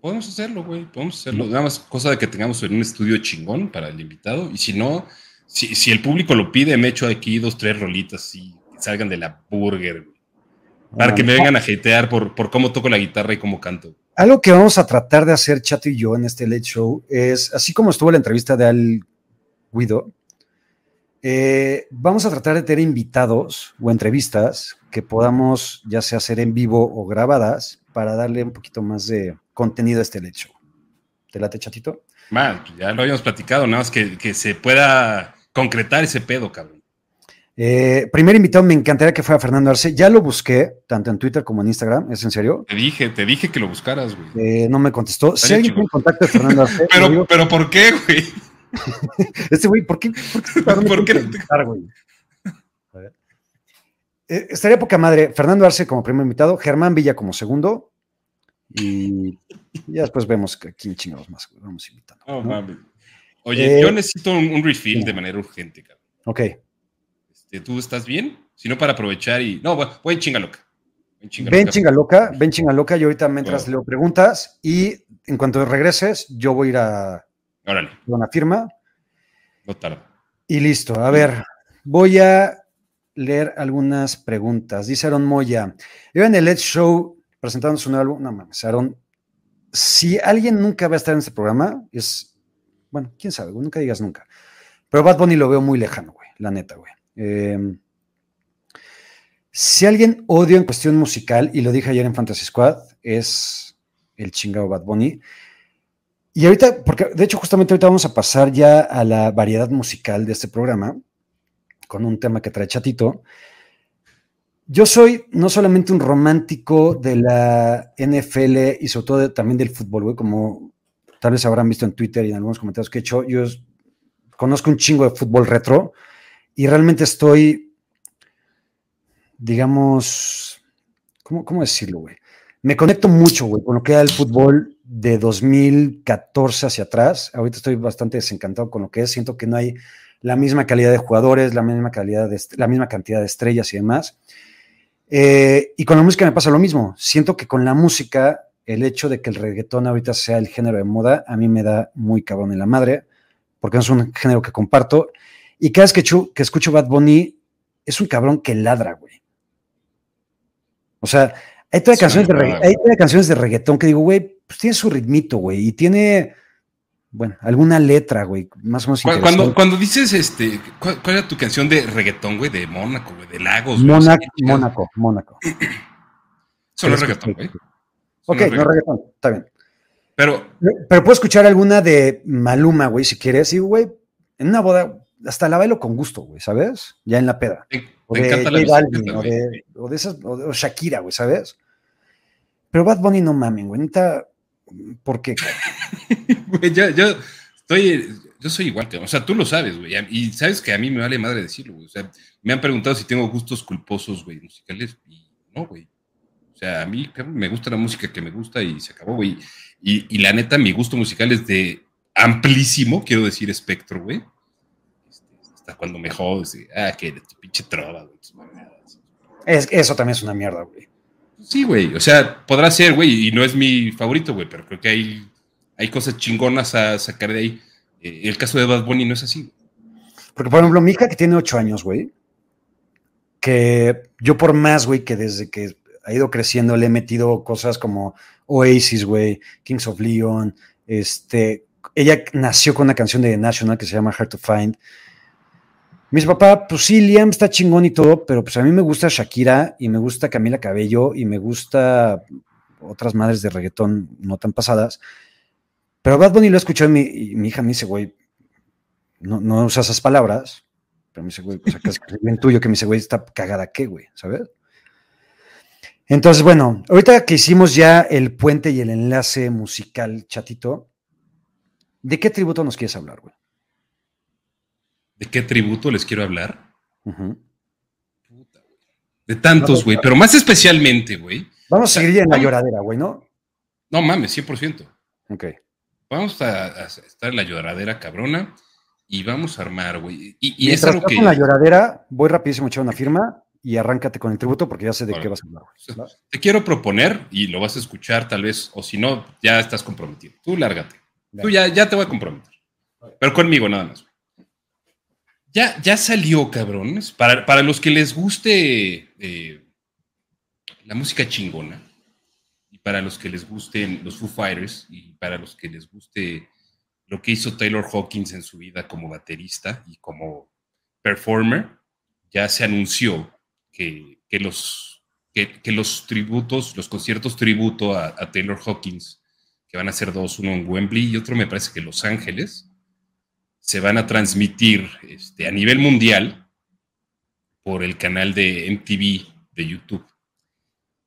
Podemos hacerlo, güey, podemos hacerlo. Nada más cosa de que tengamos en un estudio chingón para el invitado. Y si no, si, si el público lo pide, me echo aquí dos, tres rolitas y salgan de la burger, güey. Para que me vengan a hatear por, por cómo toco la guitarra y cómo canto. Algo que vamos a tratar de hacer Chato y yo en este Late Show es, así como estuvo la entrevista de Al Guido, eh, vamos a tratar de tener invitados o entrevistas que podamos ya sea hacer en vivo o grabadas para darle un poquito más de contenido a este Late Show. ¿Te late, Chatito? Man, ya lo habíamos platicado, nada más que, que se pueda concretar ese pedo, cabrón. Eh, primer invitado, me encantaría que fuera Fernando Arce. Ya lo busqué, tanto en Twitter como en Instagram. ¿Es en serio? Te dije, te dije que lo buscaras, güey. Eh, no me contestó. Si alguien tiene contacto de Fernando Arce, Pero, digo- pero ¿por qué, güey? este güey, ¿por qué? ¿Por qué, ¿Por ¿por qué güey? A ver. Eh, estaría poca madre. Fernando Arce como primer invitado, Germán Villa como segundo. Y ya después vemos a quién chingados más vamos invitando. Mames. Oye, Eh, yo necesito un, un refill sí. de manera urgente, cabrón. Ok. Este, ¿Tú estás bien? Si no, para aprovechar y. No, voy, en chinga loca. Voy en chinga Ven loca. chinga loca, ven chinga loca. Y ahorita mientras Wow. leo preguntas y en cuanto regreses, yo voy a ir a Órale, una firma no tarda. y listo. A ver, voy a leer algunas preguntas. Dice Aaron Moya, yo en el Let's Show presentando su nuevo álbum, no mames, Aaron, si alguien nunca va a estar en este programa, es, bueno, quién sabe, nunca digas nunca. Pero Bad Bunny lo veo muy lejano, güey, la neta, güey. Eh, si alguien odio en cuestión musical, y lo dije ayer en Fantasy Squad, es el chingado Bad Bunny. Y ahorita, porque de hecho justamente ahorita vamos a pasar ya a la variedad musical de este programa, con un tema que trae Chatito. Yo soy no solamente un romántico de la NFL y sobre todo también del fútbol, güey, como tal vez habrán visto en Twitter y en algunos comentarios que he hecho, yo conozco un chingo de fútbol retro y realmente estoy, digamos, ¿cómo, cómo decirlo, güey? Me conecto mucho, güey, con lo que era el fútbol de 2014 hacia atrás. Ahorita estoy bastante desencantado con lo que es. Siento que no hay la misma calidad de jugadores, la misma calidad de la misma cantidad de estrellas y demás. Eh, y con la música me pasa lo mismo. Siento que con la música, el hecho de que el reggaetón ahorita sea el género de moda, a mí me da muy cabrón en la madre, porque no es un género que comparto. Y cada vez que, que escucho Bad Bunny, es un cabrón que ladra, güey. O sea, hay todavía, Es canciones canciones de reggaetón que digo, güey, pues tiene su ritmito, güey, y tiene, bueno, alguna letra, güey, más o menos Cu- Cuando, cuando dices, este, ¿cuál, cuál era tu canción de reggaetón, güey? De Mónaco, güey, de Lagos. Mónaco, Mónaco, Mónaco. Es reggaetón, güey. Ok, no es no reggaetón. reggaetón, está bien. Pero, Pero puedo escuchar alguna de Maluma, güey, si quieres. Y, güey, en una boda, hasta la bailo con gusto, güey, ¿sabes? Ya en la peda. O me de J Balvin, o de, o de esas, o de o Shakira, güey, ¿sabes? Pero Bad Bunny no mamen, güey. Neta, ¿por qué? Güey, yo, yo estoy, yo soy igual que, o sea, tú lo sabes, güey, y sabes que a mí me vale madre decirlo, güey, o sea, me han preguntado si tengo gustos culposos, güey, musicales, y no, güey, o sea, a mí me gusta la música que me gusta y se acabó, güey, y, y la neta, mi gusto musical es de amplísimo, quiero decir, espectro, güey, hasta cuando me jodes, de, ah, que tu pinche trova, güey, tus mamadas. Es, eso también es una mierda, güey. Sí, güey, o sea, podrá ser, güey, y no es mi favorito, güey, pero creo que hay, hay cosas chingonas a sacar de ahí. Eh, el caso de Bad Bunny no es así. Porque, por ejemplo, mi hija que tiene ocho años, güey, que yo por más, güey, que desde que ha ido creciendo le he metido cosas como Oasis, güey, Kings of Leon, este, ella nació con una canción de The National que se llama Hard to Find. Mis papá, pues sí, Liam está chingón y todo, pero pues a mí me gusta Shakira y me gusta Camila Cabello y me gusta otras madres de reggaetón no tan pasadas. Pero Bad Bunny lo he escuchado y mi, y mi hija me dice, güey, no, no usa esas palabras, pero me dice, güey, pues acá es bien tuyo que me dice, güey, está cagada qué, güey, ¿sabes? Entonces, bueno, ahorita que hicimos ya el puente y el enlace musical, chatito, ¿de qué tributo nos quieres hablar, güey? ¿De qué tributo les quiero hablar? Ujú. Puta, güey. De tantos, güey, pero más especialmente, güey. Vamos a seguir ya en la lloradera, güey, ¿no? No mames, 100%. Ok. Vamos a, a estar en la lloradera cabrona y vamos a armar, güey. Y, y es algo que. en la lloradera, voy rapidísimo a echar una firma y arráncate con el tributo porque ya sé de qué vas a hablar. güey. Te quiero proponer y lo vas a escuchar tal vez, o si no, ya estás comprometido. Tú lárgate. Tú ya, ya te voy a comprometer. Pero conmigo nada más. Ya, ya salió, cabrones. Para, para los que les guste eh, la música chingona, y para los que les gusten los Foo Fighters, y para los que les guste lo que hizo Taylor Hawkins en su vida como baterista y como performer, ya se anunció que, que los, que, los tributos, los conciertos tributo a, a Taylor Hawkins, que van a ser dos, uno en Wembley y otro me parece que Los Ángeles, se van a transmitir este, a nivel mundial por el canal de MTV de YouTube.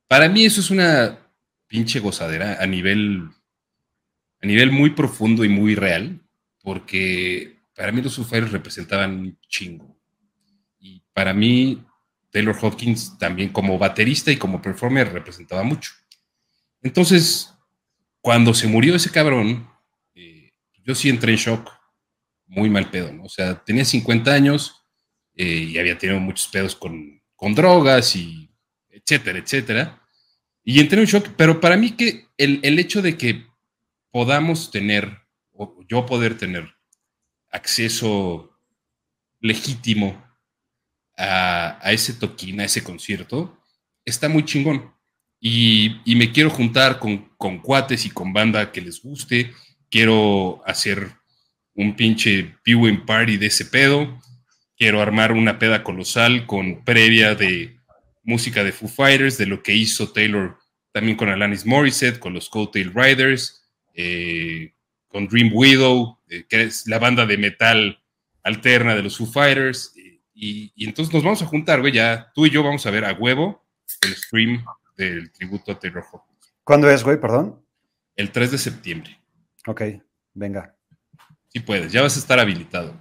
Para mí eso es una pinche gozadera a nivel, a nivel muy profundo y muy real, porque para mí los Fighters representaban un chingo. Y para mí Taylor Hawkins también como baterista y como performer representaba mucho. Entonces, cuando se murió ese cabrón, eh, yo sí entré en shock, muy mal pedo, ¿no? O sea, tenía 50 años eh, y había tenido muchos pedos con, con drogas y etcétera, etcétera. Y entré en shock, pero para mí que el, el hecho de que podamos tener, o yo poder tener acceso legítimo a, a ese toquín, a ese concierto, está muy chingón. Y, y me quiero juntar con, con cuates y con banda que les guste. Quiero hacer un pinche viewing party de ese pedo. Quiero armar una peda colosal con previa de música de Foo Fighters, de lo que hizo Taylor también con Alanis Morissette, con los Coattail Riders, eh, con Dream Widow, eh, que es la banda de metal alterna de los Foo Fighters. eh, y, y entonces nos vamos a juntar, güey, ya tú y yo vamos a ver a huevo el stream del tributo a Taylor Hawkins. ¿Cuándo es, güey? Perdón. El 3 de septiembre. Ok, venga. Si puedes, ya vas a estar habilitado.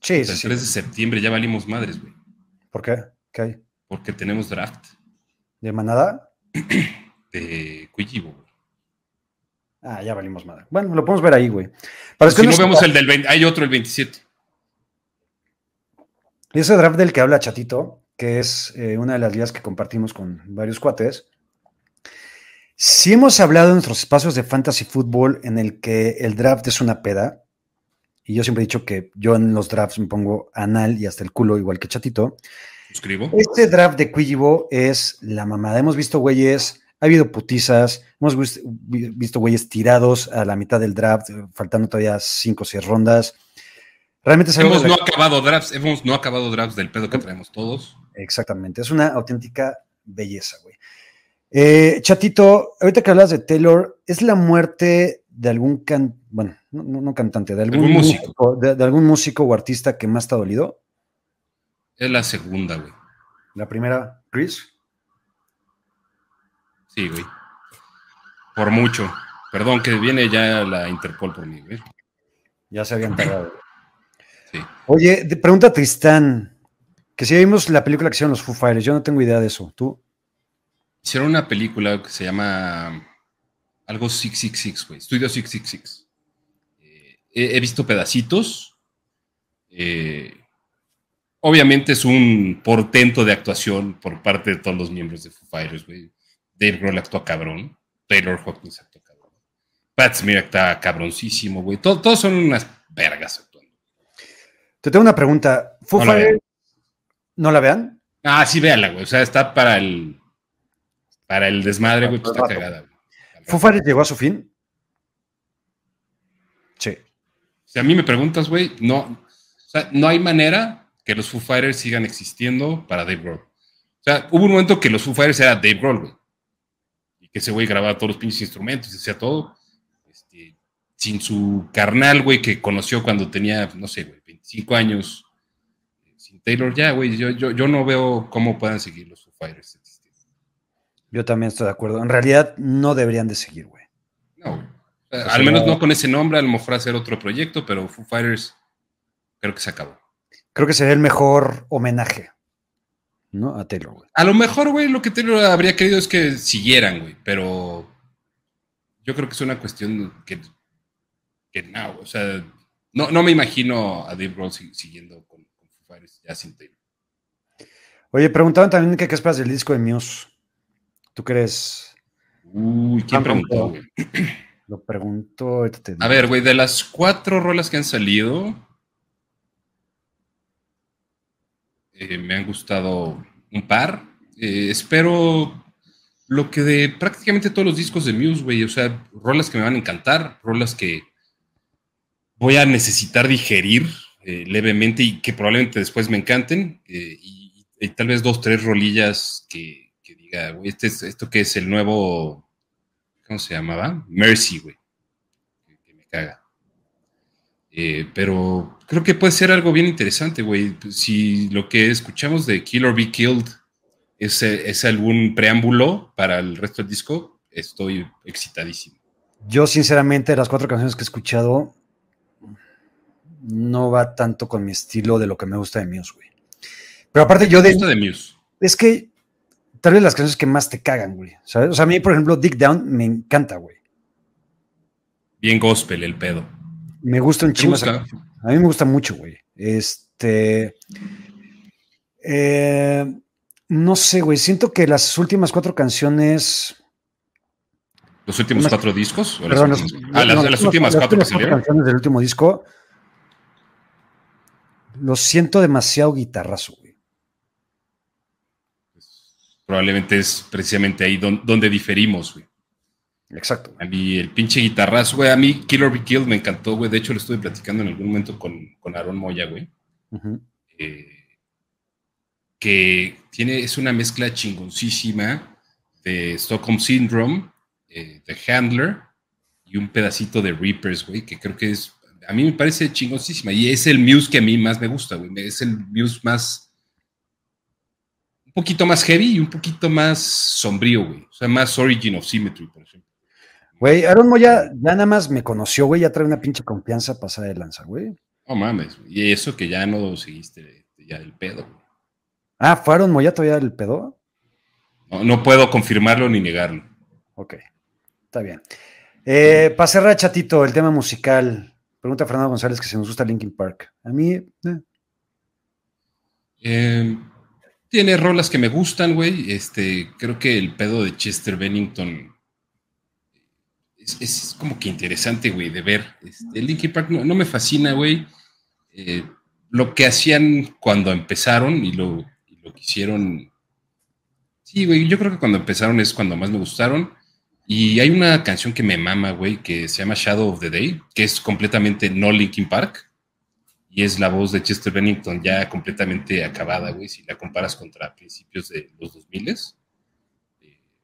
Sí, El sí, sí. 3 de septiembre ya valimos madres, güey. ¿Por qué? ¿Qué hay? Porque tenemos draft ¿De manada? de Cuyibo, güey. Ah, ya valimos madre. Bueno, lo podemos ver ahí, güey. Que Si no no vemos el del 20, hay otro el 27. Ese draft del que habla Chatito, que es eh, una de las guías que compartimos con varios cuates. Si hemos hablado en nuestros espacios de fantasy fútbol en el que el draft es una peda, y yo siempre he dicho que yo en los drafts me pongo anal y hasta el culo, igual que Chatito. Suscribo. Este draft de Quijibo es la mamada. Hemos visto güeyes, ha habido putizas, hemos vis- vi- visto güeyes tirados a la mitad del draft, faltando todavía cinco o seis rondas. Realmente Hemos no acabado drafts, hemos no acabado drafts del pedo que traemos todos. Exactamente, es una auténtica belleza, güey. Eh, Chatito, ahorita que hablas de Taylor, ¿es la muerte de algún can, bueno, no, no- cantante, de algún, Algún músico. músico, de, de algún músico o artista que más te ha dolido? Es la segunda, güey. La primera, Chris. Sí, güey. Por mucho. Perdón, que viene ya la Interpol por mí, güey. Ya se habían tardado. Sí. Oye, pregunta a Tristán, que si vimos la película que hicieron los Foo Fighters, yo no tengo idea de eso. ¿Tú? Hicieron una película que se llama algo 666, güey. Studio 666. He, visto pedacitos. Eh, obviamente es un portento de actuación por parte de todos los miembros de Foo Fighters, güey. Dave Grohl actúa cabrón. Taylor Hawkins actúa cabrón. Pat Smear está cabroncísimo, güey. Todo- todos son unas vergas actuando. Te tengo una pregunta. ¿Foo No Fighters no la vean? Ah, sí, véala, güey. O sea, está para el para el desmadre, güey, pues está Al rato. cagada, güey. ¿Foo Fighters llegó a su fin? Sí. Si a mí me preguntas, güey, no, o sea, no hay manera que los Foo Fighters sigan existiendo para Dave Grohl. O sea, hubo un momento que los Foo Fighters era Dave Grohl, güey. Y que ese güey grababa todos los pinches instrumentos y hacía todo. Este, sin su carnal, güey, que conoció cuando tenía, no sé, güey, 25 años. Sin Taylor, ya, güey, yo, yo, yo no veo cómo puedan seguir los Foo Fighters. Yo también estoy de acuerdo. En realidad no deberían de seguir, güey. No, güey. Sea, al menos no- no con ese nombre, a lo mejor hacer otro proyecto, pero Foo Fighters creo que se acabó. Creo que sería el mejor homenaje, ¿no? A Taylor, güey. A lo mejor, güey, lo que Taylor habría querido es que siguieran, güey, pero yo creo que es una cuestión que, que no, o sea, no, no me imagino a Dave Grohl si- siguiendo con, con Foo Fighters ya sin Taylor. Oye, preguntaban también qué, qué esperas del disco de Muse. ¿Tú crees? Uy, ¿quién preguntó, preguntó. güey? Lo pregunto. A ver, güey, de las cuatro rolas que han salido, eh, me han gustado un par. Eh, espero lo que de prácticamente todos los discos de Muse, güey. O sea, rolas que me van a encantar, rolas que voy a necesitar digerir eh, levemente y que probablemente después me encanten. y, y tal vez dos, tres rolillas que, que diga, güey, este es, esto que es el nuevo. ¿Cómo se llamaba? Mercy, güey. Que, que me caga. Eh, pero creo que puede ser algo bien interesante, güey. Si lo que escuchamos de Kill or Be Killed es, es algún preámbulo para el resto del disco, estoy excitadísimo. Yo, sinceramente, de las cuatro canciones que he escuchado, no va tanto con mi estilo de lo que me gusta de Muse, güey. Pero aparte, yo Me de. gusta de Muse. Es que tal vez las canciones que más te cagan, güey. ¿sabes? O sea, a mí, por ejemplo, Dick Down me encanta, güey. Bien gospel el pedo. Me gusta un ¿Te chingo. A mí me gusta mucho, güey. Este. eh, no sé, güey. Siento que las últimas cuatro canciones. ¿Los últimos Unas- cuatro discos? ¿O las Perdón, las, últimas? ah, las, no, las últimas las cuatro salieron. canciones del último disco. Lo siento demasiado guitarrazo, güey. Probablemente es precisamente ahí don- donde diferimos, güey. Exacto. A mí el pinche guitarrazo, güey. A mí Kill or Be Killed me encantó, güey. De hecho, lo estuve platicando en algún momento con, con Aaron Moya, güey. Eh, que tiene, es una mezcla chingoncísima de Stockholm Syndrome, eh, de Handler y un pedacito de Reapers, güey, que creo que es, a mí me parece chingoncísima y es el Muse que a mí más me gusta, güey, es el Muse más, poquito más heavy y un poquito más sombrío, güey, o sea, más Origin of Symmetry, por ejemplo. Güey, Aaron Moya ya nada más me conoció, güey. Ya trae una pinche confianza pasada de lanza, güey. No mames, güey, y eso que ya no seguiste ya del pedo, güey. Ah, ¿fue Aaron Moya todavía el pedo? No, no puedo confirmarlo ni negarlo. Ok, está bien. Eh, para cerrar, chatito, el tema musical. Pregunta Fernando González que si nos gusta Linkin Park. A mí, eh, Eh, tiene rolas que me gustan, güey. Este, creo que el pedo de Chester Bennington es, como que interesante, güey, de ver. Este, Linkin Park no, no me fascina, güey. Eh, lo que hacían cuando empezaron y lo, y lo que hicieron. Sí, güey, yo creo que cuando empezaron es cuando más me gustaron. Y hay una canción que me mama, güey, que se llama Shadow of the Day, que es completamente no Linkin Park y es la voz de Chester Bennington ya completamente acabada, güey, si la comparas contra principios de los 2000 eh,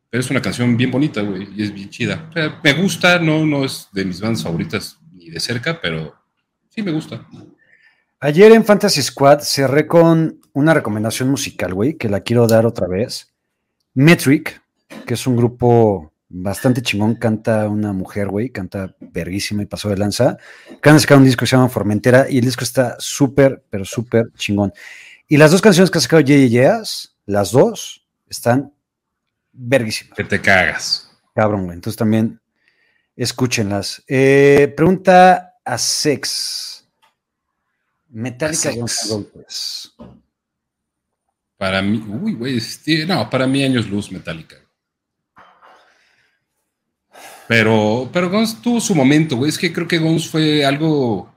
Pero es una canción bien bonita, güey, y es bien chida. Me gusta, no, no es de mis bandas favoritas ni de cerca, pero sí me gusta. ayer en Fantasy Squad cerré con una recomendación musical, güey, que la quiero dar otra vez. Metric, que es un grupo bastante chingón, canta una mujer, güey, canta verguísima y pasó de lanza. Acaban de sacar un disco que se llama Formentera y el disco está súper, pero súper chingón. Y las dos canciones que ha sacado Jay Yeas, las dos, están verguísimas. Que te cagas. Cabrón, güey. Entonces también escúchenlas. Eh, pregunta a Sex. Metallica Roses. Para mí, uy, güey, no, para mí años luz Metallica. Pero, pero Guns tuvo su momento, güey. Es que creo que Guns fue algo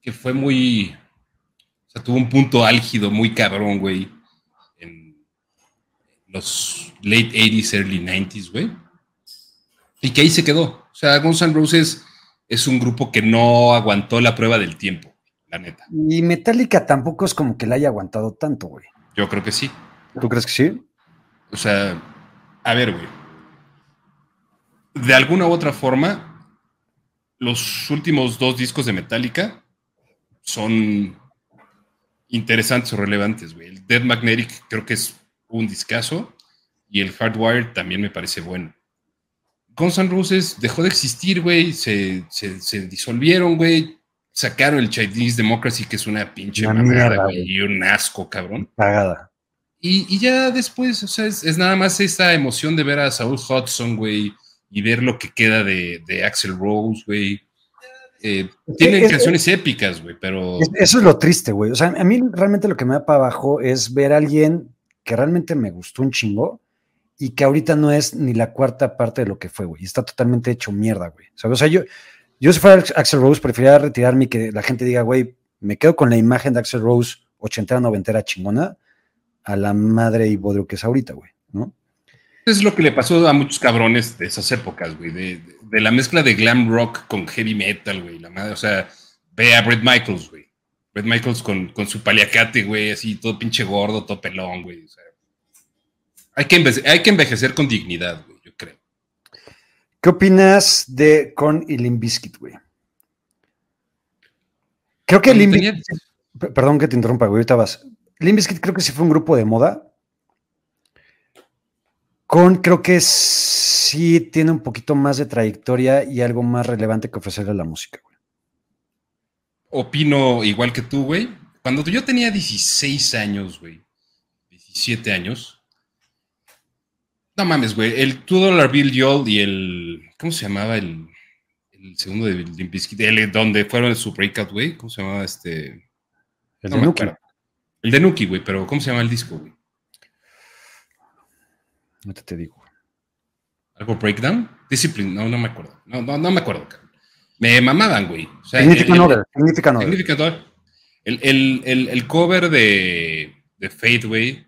que fue muy. O sea, tuvo un punto álgido muy cabrón, güey. En los late 80s, early 90s, güey. Y que ahí se quedó. O sea, Guns N' Roses es un grupo que no aguantó la prueba del tiempo, la neta. Y Metallica tampoco es como que la haya aguantado tanto, güey. Yo creo que sí. ¿Tú crees que sí? O sea, a ver, güey. De alguna u otra forma, los últimos dos discos de Metallica son interesantes o relevantes, güey. El Dead Magnetic creo que es un discazo y el Hardwired también me parece bueno. Guns N' Roses dejó de existir, güey, se, se- se disolvieron, güey, sacaron el Chinese Democracy, que es una pinche Una mamada, güey, y un asco, cabrón. Pagada. Y, y ya después, o sea, es, es nada más esta emoción de ver a Saul Hudson, güey, y ver lo que queda de, de Axel Rose, güey. eh, tienen canciones épicas, güey, pero. Eso es lo triste, güey. O sea, a mí realmente lo que me da para abajo es ver a alguien que realmente me gustó un chingo y que ahorita no es ni la cuarta parte de lo que fue, güey. Está totalmente hecho mierda, güey. O sea, yo, yo si fuera Axel Rose, preferiría retirarme y que la gente diga, güey, me quedo con la imagen de Axel Rose ochentera, noventera chingona a la madre y bodrio que es ahorita, güey, ¿no? Es lo que le pasó a muchos cabrones de esas épocas, güey, de, de, la mezcla de glam rock con heavy metal, güey, la madre, o sea, ve a Brett Michaels, güey. Brett Michaels con, con su paliacate, güey, así todo pinche gordo, todo pelón, güey. O sea, hay que, envejecer, hay que envejecer con dignidad, güey, yo creo. ¿Qué opinas de Korn y Limp Bizkit, güey? Creo que tenía... Perdón que te interrumpa, güey, ahorita vas. Limp Bizkit creo que sí fue un grupo de moda. Con creo que sí tiene un poquito más de trayectoria y algo más relevante que ofrecerle a la música, güey. Opino igual que tú, güey. Cuando yo tenía 16 años, güey, 17 años, no mames, güey, el Two Dollar Bill Yol y el, ¿cómo se llamaba el, el segundo de Limp? El, donde fueron su breakout, güey, ¿cómo se llamaba este? El de Nuki. El de Nuki, güey, pero ¿cómo se llama el disco, güey? No te, digo. ¿Algo Breakdown? Discipline, no, no me acuerdo. No, no, no me acuerdo, cabrón. Me mamaban, güey. O sea, significa no, significa no. El, el, el, el, cover de, de Fate, güey,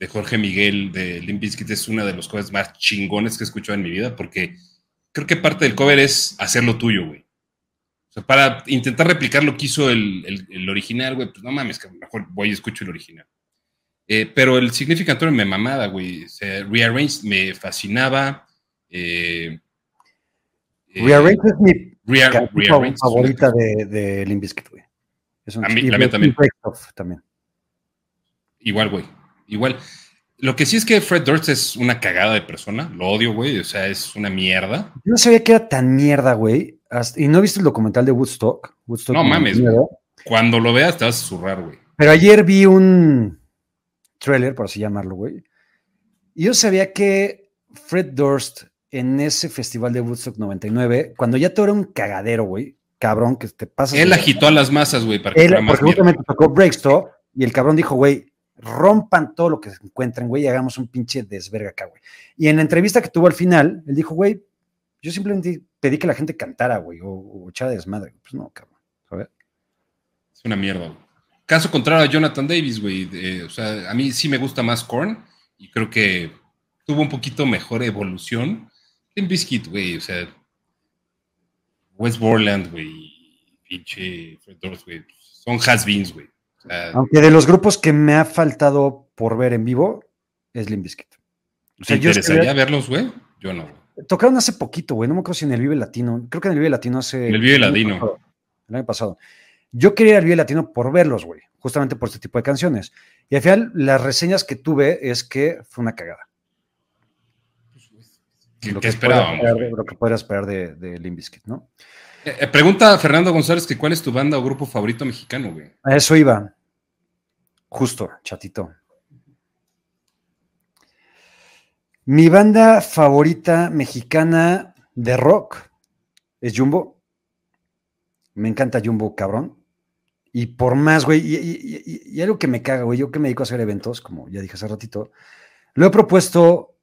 de Jorge Miguel de Limp Bizkit es uno de los covers más chingones que he escuchado en mi vida, porque creo que parte del cover es hacerlo tuyo, güey. O sea, para intentar replicar lo que hizo el, el, original, güey, pues no mames, que mejor voy y escucho el original. Eh, pero el Significant me mamaba, güey. O sea, Rearrange me fascinaba. Eh, eh Rearrange es mi favorita de, de Limp Bizkit, güey. Es un, a mí, la mía también. también. Igual, güey. Igual. Lo que sí es que Fred Durst es una cagada de persona. Lo odio, güey. O sea, es una mierda. Yo no sabía que era tan mierda, güey. ¿Y no viste el documental de Woodstock? no mames, Cuando lo veas te vas a zurrar, güey. Pero ayer vi un trailer, por así llamarlo, güey. Y yo sabía que Fred Durst en ese festival de Woodstock 99, cuando ya todo era un cagadero, güey, cabrón, que te pasa. Él agitó a las masas, güey, para que Él, porque justamente tocó Breakstop y el cabrón dijo, güey, rompan todo lo que se encuentren, güey, y hagamos un pinche desverga acá, güey. Y en la entrevista que tuvo al final, él dijo, güey, yo simplemente pedí que la gente cantara, güey, o, o echara desmadre. Pues no, cabrón. A ver. Es una mierda, güey. Caso contrario a Jonathan Davis, güey. o sea, a mí sí me gusta más Korn y creo que tuvo un poquito mejor evolución en Biscuit, güey. O sea, West Borland, güey, pinche Fred güey. Son has-beens, güey. Aunque de los grupos que me ha faltado por ver en vivo es Limp Bizkit. O sea, ¿Te interesaría verlos, güey? Yo no. Tocaron hace poquito, güey. No me acuerdo si en el Vive Latino. Creo que en el Vive Latino hace. En el Vive Latino. El año pasado. Yo quería ir al Vive Latino por verlos, güey. Justamente por este tipo de canciones. Y al final, las reseñas que tuve es que fue una cagada. ¿Qué, lo que esperábamos? Lo que podría esperar de, Bizkit, ¿no? Eh, eh, pregunta Fernando González que cuál es tu banda o grupo favorito mexicano, güey. A eso iba. Justo, chatito. Mi banda favorita mexicana de rock es Jumbo. Me encanta Jumbo, cabrón. Y por más, güey, y, algo que me caga, güey, yo que me dedico a hacer eventos, como ya dije hace ratito, lo he propuesto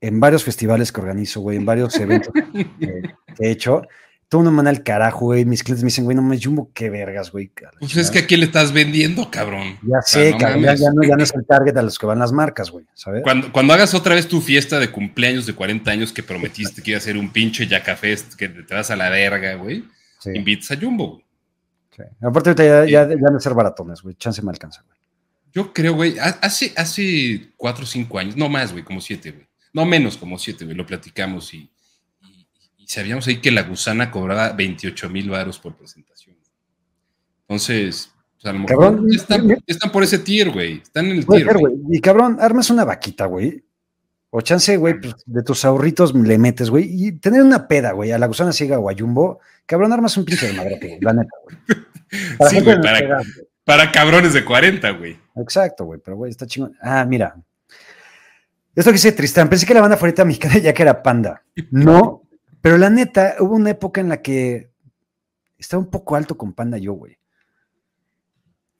en varios festivales que organizo, güey, en varios eventos que he hecho todo una mano al carajo, güey. Mis clientes me dicen, güey, no me jumbo, qué vergas, güey. Pues es que aquí le estás vendiendo, cabrón. Ya sé, cabrón, ya, no, ya, no, es el target a los que van las marcas, güey, ¿sabes? Cuando, cuando hagas otra vez tu fiesta de cumpleaños de 40 años que prometiste que iba a ser un pinche Yacafest que te vas a la verga, güey, invitas a Jumbo, güey. Sí. Aparte, ahorita ya, ya, ya no ser baratones, güey. Chance me alcanza, güey. Yo creo, güey, hace, hace cuatro o cinco años, no más, güey, como siete, güey. No menos, como siete, güey, lo platicamos y sabíamos ahí que la gusana cobraba 28 mil varos por presentación. Entonces, pues, a lo mejor están, por ese tier, güey. Están en el tier. güey. Y cabrón, armas una vaquita, güey. O chance, güey, pues, de tus ahorritos le metes, güey. Y tener una peda, güey, a la gusana ciega o a Jumbo, cabrón, armas un pinche de madre, güey, la neta, güey. Para sí, güey, para, para, cabrones de 40, güey. Exacto, güey, pero güey, está chingón. Ah, mira. Esto que dice Tristán, pensé que la banda favorita mexicana ya que era Panda. No, pero la neta, hubo una época en la que Estaba un poco alto con Panda yo, güey.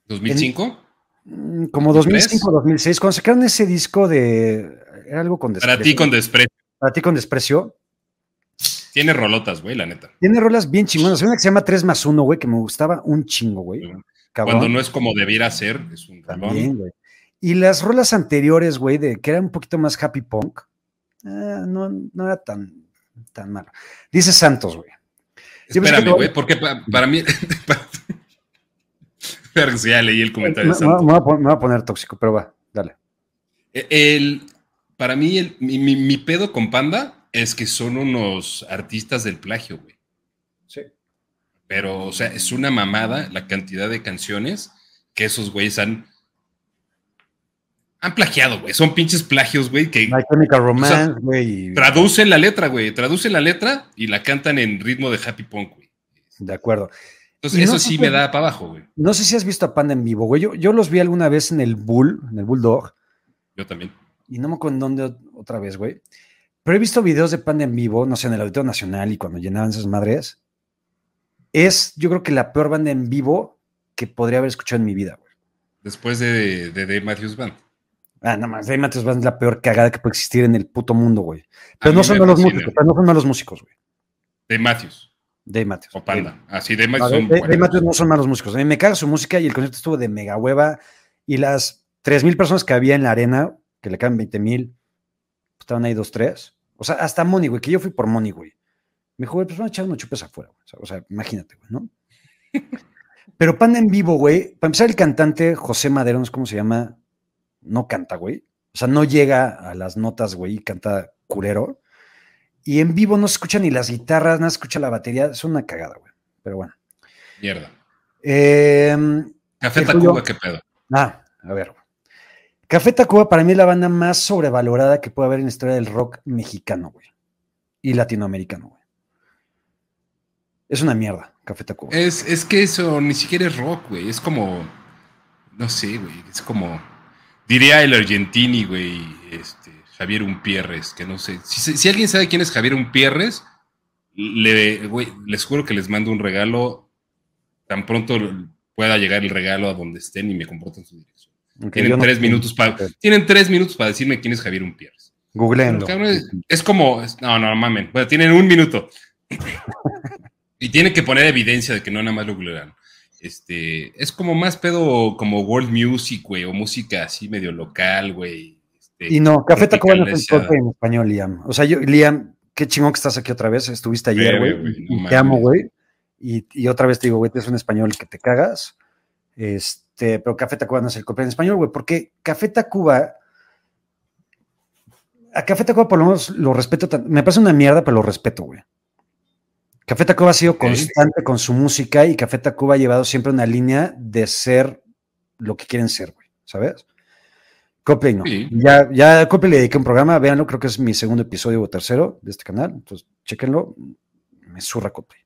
¿2005? Mm, Como 2005, 2006, cuando sacaron ese disco de... Era algo con desprecio. Para ti con desprecio. Para ti con desprecio. Tiene rolotas, güey, la neta. Tiene rolas bien chingonas. Hay una que se llama 3 más 1, güey, que me gustaba un chingo, güey. Cuando no es como debiera ser, es un También, güey. Y las rolas anteriores, güey, de que era un poquito más happy punk, eh, no, no, era tan, tan malo. Dice Santos, güey. Espérame, güey, porque para, mí. ya leí el comentario de Santos. Me, voy a poner tóxico, pero va, dale. E, el, para mí, mi, mi pedo con Panda es que son unos artistas del plagio, güey. Sí. Pero, o sea, es una mamada la cantidad de canciones que esos güeyes han han plagiado, güey. Son pinches plagios, güey. Que, My Chemical Romance, güey. traducen la letra, güey. Traducen la letra y la cantan en ritmo de happy punk, güey. De acuerdo. Entonces, eso sí me da para abajo, güey. No sé si has visto a Panda en vivo, güey. Yo, yo los vi alguna vez en el Bull, en el Bulldog. Yo también. Y no me acuerdo en dónde otra vez, güey. Pero he visto videos de Panda en vivo, no sé, en el Auditorio Nacional y cuando llenaban esas madres. Es, yo creo que la peor banda en vivo que podría haber escuchado en mi vida, güey. Después de, de, de Matthews Band. Ah, nada más, Dave Matthews Band es la peor cagada que puede existir en el puto mundo, güey. Pero no son malos músicos, pero no son malos músicos, güey. Dave Matthews. Dave Matthews. O Panda. Así, ah, Dave Matthews son Dave, Matthews no son malos músicos. A mí me caga su música y el concierto estuvo de mega hueva. Y las 3.000 personas que había en la arena, que le caen 20.000, pues, estaban ahí dos, tres. O sea, hasta Money, güey, que yo fui por Money, güey. Me dijo, güey, pues van a echar unos chupes afuera, güey. O sea, imagínate, güey, ¿no? Pero Panda en vivo, güey. Para empezar, el cantante José Madero, no sé cómo se llama, no canta, güey. O sea, no llega a las notas, güey, y canta curero. Y en vivo no se escucha ni las guitarras, no se escucha la batería. Es una cagada, güey. Pero bueno. Mierda. Eh, Café Tacuba, ¿qué pedo? Ah, a ver. Café Tacuba para mí es la banda más sobrevalorada que puede haber en la historia del rock mexicano, güey. Y latinoamericano, güey. Es una mierda, Café Tacuba. Es, es que eso ni siquiera es rock, güey. Es como. No sé, güey. Es como Diría el Argentini, güey, este, Javier Umpierres, que no sé. Si, alguien sabe quién es Javier Umpierres, le, les juro que les mando un regalo tan pronto pueda llegar el regalo a donde estén y me comporten su dirección. Tienen, tres minutos para, tienen tres minutos para decirme quién es Javier Umpierres. Googleando. Es, como, no, no, mamen. Bueno, tienen un minuto. y tienen que poner evidencia de que no nada más lo googlean. Este, es como más pedo como world music, güey, o música así medio local, güey. Este, y no, Café Tacuba no es en español, Liam. O sea, yo, Liam, qué chingón que estás aquí otra vez. Estuviste ayer, güey. te amo, güey. Y, otra vez te digo, güey, es un español que te cagas. Este, pero Café Tacuba no es el copia en español, güey, porque Café Tacuba. A Café Tacuba por lo menos lo respeto. Me parece una mierda, pero lo respeto, güey. Café Tacuba ha sido constante con su música y Café Tacuba ha llevado siempre una línea de ser lo que quieren ser, güey, ¿sabes? Copley no. Ya, ya Copley le dediqué un programa, véanlo, creo que es mi segundo episodio o tercero de este canal, entonces chéquenlo, me zurra Copley.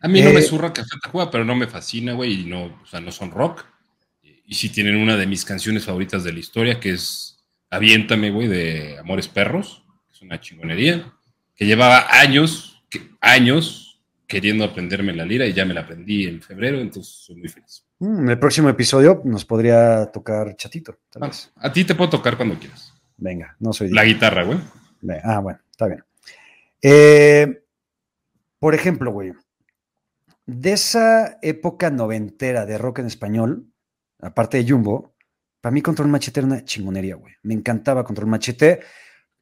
A mí no me eh, zurra Café Tacuba, pero no me fascina, güey, y no, o sea, no son rock. Y sí tienen una de mis canciones favoritas de la historia, que es Aviéntame, güey, de Amores Perros, que es una chingonería, que llevaba años años queriendo aprenderme la lira y ya me la aprendí en febrero, entonces soy muy feliz. Mm, en el próximo episodio nos podría tocar chatito. Ah, a ti te puedo tocar cuando quieras. Venga, no soy. La guitarra, güey. Ah, bueno, está bien. Eh, por ejemplo, güey, de esa época noventera de rock en español, aparte de Jumbo, para mí Control Machete era una chingonería, güey. Me encantaba Control Machete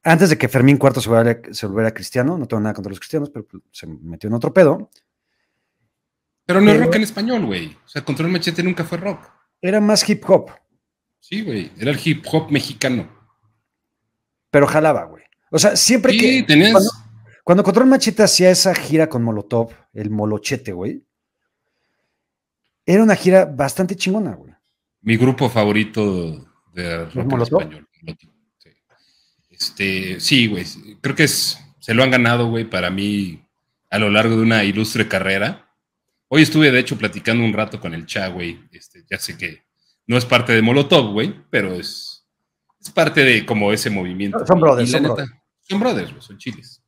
antes de que Fermín Cuarto se volviera, cristiano, no tengo nada contra los cristianos, pero pues, se metió en otro pedo. Pero no es rock en español, güey. O sea, Control Machete nunca fue rock. Era más hip hop. Sí, güey. Era el hip hop mexicano. Pero jalaba, güey. O sea, siempre que. Cuando, cuando, Control Machete hacía esa gira con Molotov, el Molochete, güey. Era una gira bastante chingona, güey. Mi grupo favorito de rock en español. Este, sí, güey. Creo que es, se lo han ganado, güey, para mí a lo largo de una ilustre carrera. Hoy estuve, de hecho, platicando un rato con el Cha, güey. Este, ya sé que no es parte de Molotov, güey, pero es, es parte de como ese movimiento. Son brothers, son, brothers. son brothers. son chiles.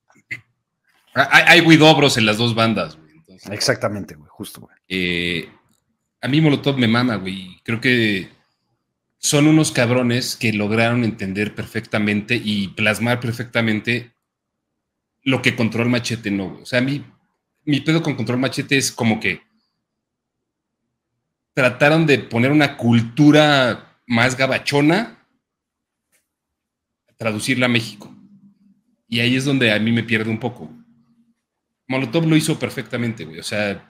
Hay, hay en las dos bandas, güey. Exactamente, güey, justo, güey. Eh, a mí Molotov me mama, güey. Creo que son unos cabrones que lograron entender perfectamente y plasmar perfectamente lo que Control Machete no, güey. O sea, a mí, mi pedo con Control Machete es como que trataron de poner una cultura más gabachona, traducirla a México. Y ahí es donde a mí me pierde un poco. Molotov lo hizo perfectamente, güey. O sea,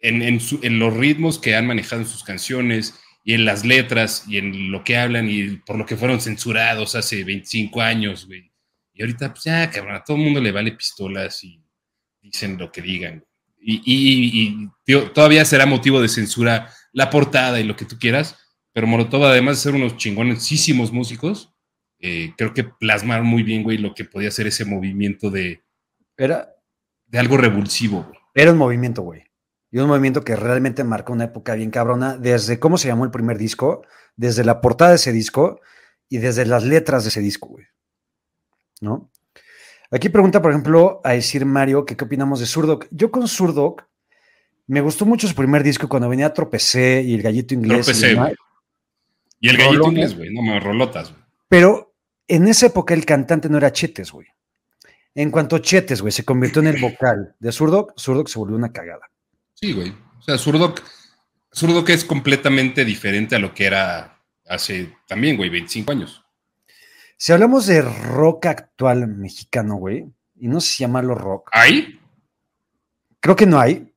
en, en, los ritmos que han manejado en sus canciones y en las letras y en lo que hablan y por lo que fueron censurados hace 25 años, güey. Y ahorita, pues ya, cabrón, a todo el mundo le vale pistolas y dicen lo que digan. Y, todavía será motivo de censura la portada y lo que tú quieras, pero Molotov, además de ser unos chingonesísimos músicos, eh, creo que plasmaron muy bien, güey, lo que podía ser ese movimiento de. Era. De algo revulsivo, güey. Era un movimiento, güey. Y un movimiento que realmente marcó una época bien cabrona, desde cómo se llamó el primer disco, desde la portada de ese disco y desde las letras de ese disco, güey. ¿No? Aquí pregunta, por ejemplo, a decir Mario, que qué opinamos de Surdoc. Yo con Surdoc me gustó mucho su primer disco cuando venía Tropecé y el Gallito Inglés. Tropecé, güey. Y el Gallito Inglés, güey, no me rolotas, güey. Pero en esa época el cantante no era Chetes, güey. En cuanto Chetes, güey, se convirtió en el vocal de Surdoc, Surdoc se volvió una cagada. Sí, güey. O sea, Surdoc, Surdoc es completamente diferente a lo que era hace también, güey, 25 años. Si hablamos de rock actual mexicano, güey, y no sé si llamarlo rock. ¿Hay? Creo que no hay.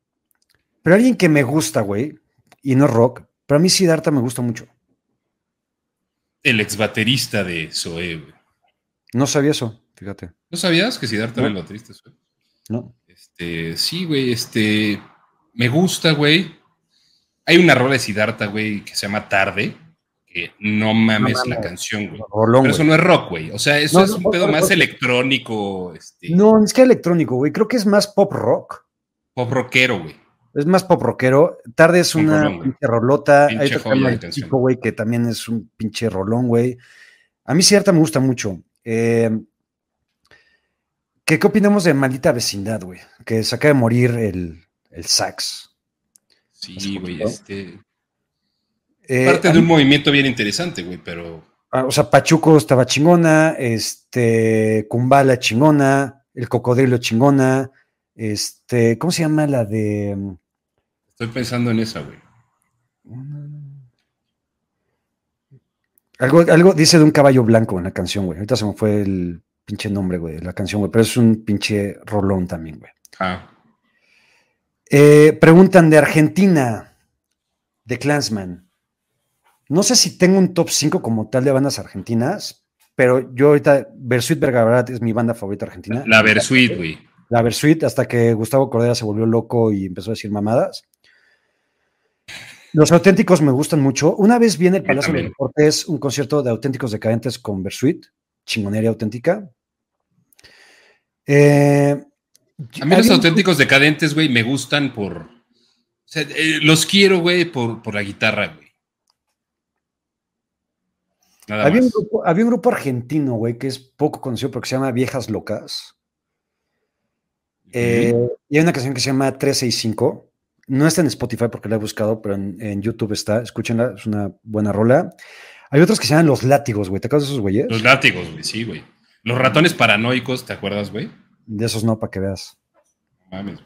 Pero alguien que me gusta, güey, y no rock, pero a mí Siddhartha me gusta mucho. El ex baterista de Zoe, güey. No sabía eso, fíjate. ¿No sabías que Siddhartha era el baterista de Zoe? No. Este, sí, güey, este, me gusta, güey. Hay una rola de Siddhartha, güey, que se llama Tarde, que no mames la canción, güey. Pero eso no es rock, güey. O sea, eso es un pedo más electrónico. Este... No, es que electrónico, güey. Creo que es más pop rock. Pop rockero, güey. Es más pop rockero. Tarde es una pinche rolota. Hay otro el chico, güey, que también es un pinche rolón, güey. A mí cierta me gusta mucho. Eh, ¿qué, ¿Qué opinamos de Maldita Vecindad, güey? Que se acaba de morir el, el sax. Sí, güey, este. Eh, Parte de un movimiento bien interesante, güey, pero. Ah, o sea, Pachuco estaba chingona, este, Kumbala chingona, el cocodrilo chingona, este, ¿cómo se llama la de? Estoy pensando en esa, güey. Algo, algo dice de un caballo blanco en la canción, güey. Ahorita se me fue el pinche nombre, güey, la canción, güey, pero es un pinche rolón también, güey. Ah. Eh, preguntan de Argentina, de Clansman. No sé si tengo un top 5 como tal de bandas argentinas, pero yo ahorita, Versuit Vergarabat es mi banda favorita argentina. La Versuit, güey. La Versuit, hasta que Gustavo Cordera se volvió loco y empezó a decir mamadas. Los auténticos me gustan mucho. Una vez viene el Palacio de Deportes, un concierto de auténticos decadentes con Versuit, chingonería auténtica. Eh, a mí los auténticos decadentes, güey, me gustan por. O sea, eh, los quiero, güey, por, la guitarra, güey. había, Un grupo, había un grupo argentino, güey, que es poco conocido porque se llama Viejas Locas. Eh, y hay una canción que se llama 365. No está en Spotify porque la he buscado, pero en, YouTube está. Escúchenla, es una buena rola. Hay otros que se llaman Los Látigos, güey. ¿Te acuerdas de esos güeyes? Los Látigos, güey, sí, güey. Los ratones paranoicos, ¿te acuerdas, güey? De esos no, para que veas. Mames,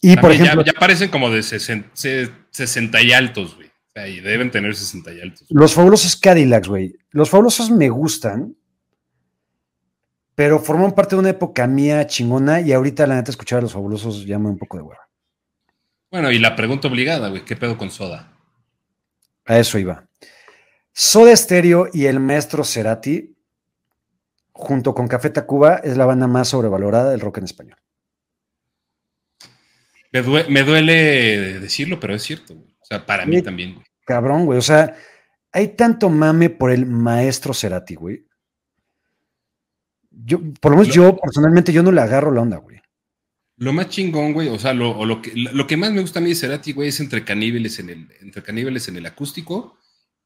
Y por ejemplo. Ya, parecen como de 60, y altos, güey. O sea, y deben tener 60 y altos. Los fabulosos Cadillacs, güey. Los fabulosos me gustan, pero forman parte de una época mía chingona y ahorita la neta escuchar a los fabulosos llama un poco de hueva. Bueno, y la pregunta obligada, güey, ¿qué pedo con Soda? A eso iba. Soda Stereo y el maestro Cerati junto con Café Tacuba, es la banda más sobrevalorada del rock en español. Me, duele, decirlo, pero es cierto, O sea, para mí también, güey. Cabrón, güey. O sea, hay tanto mame por el maestro Cerati, güey. Yo, por lo menos yo, personalmente, yo no le agarro la onda, güey. Lo más chingón, güey, o sea, lo, que, lo que más me gusta a mí de Cerati, güey, es entre caníbales en el, entre caníbales en el acústico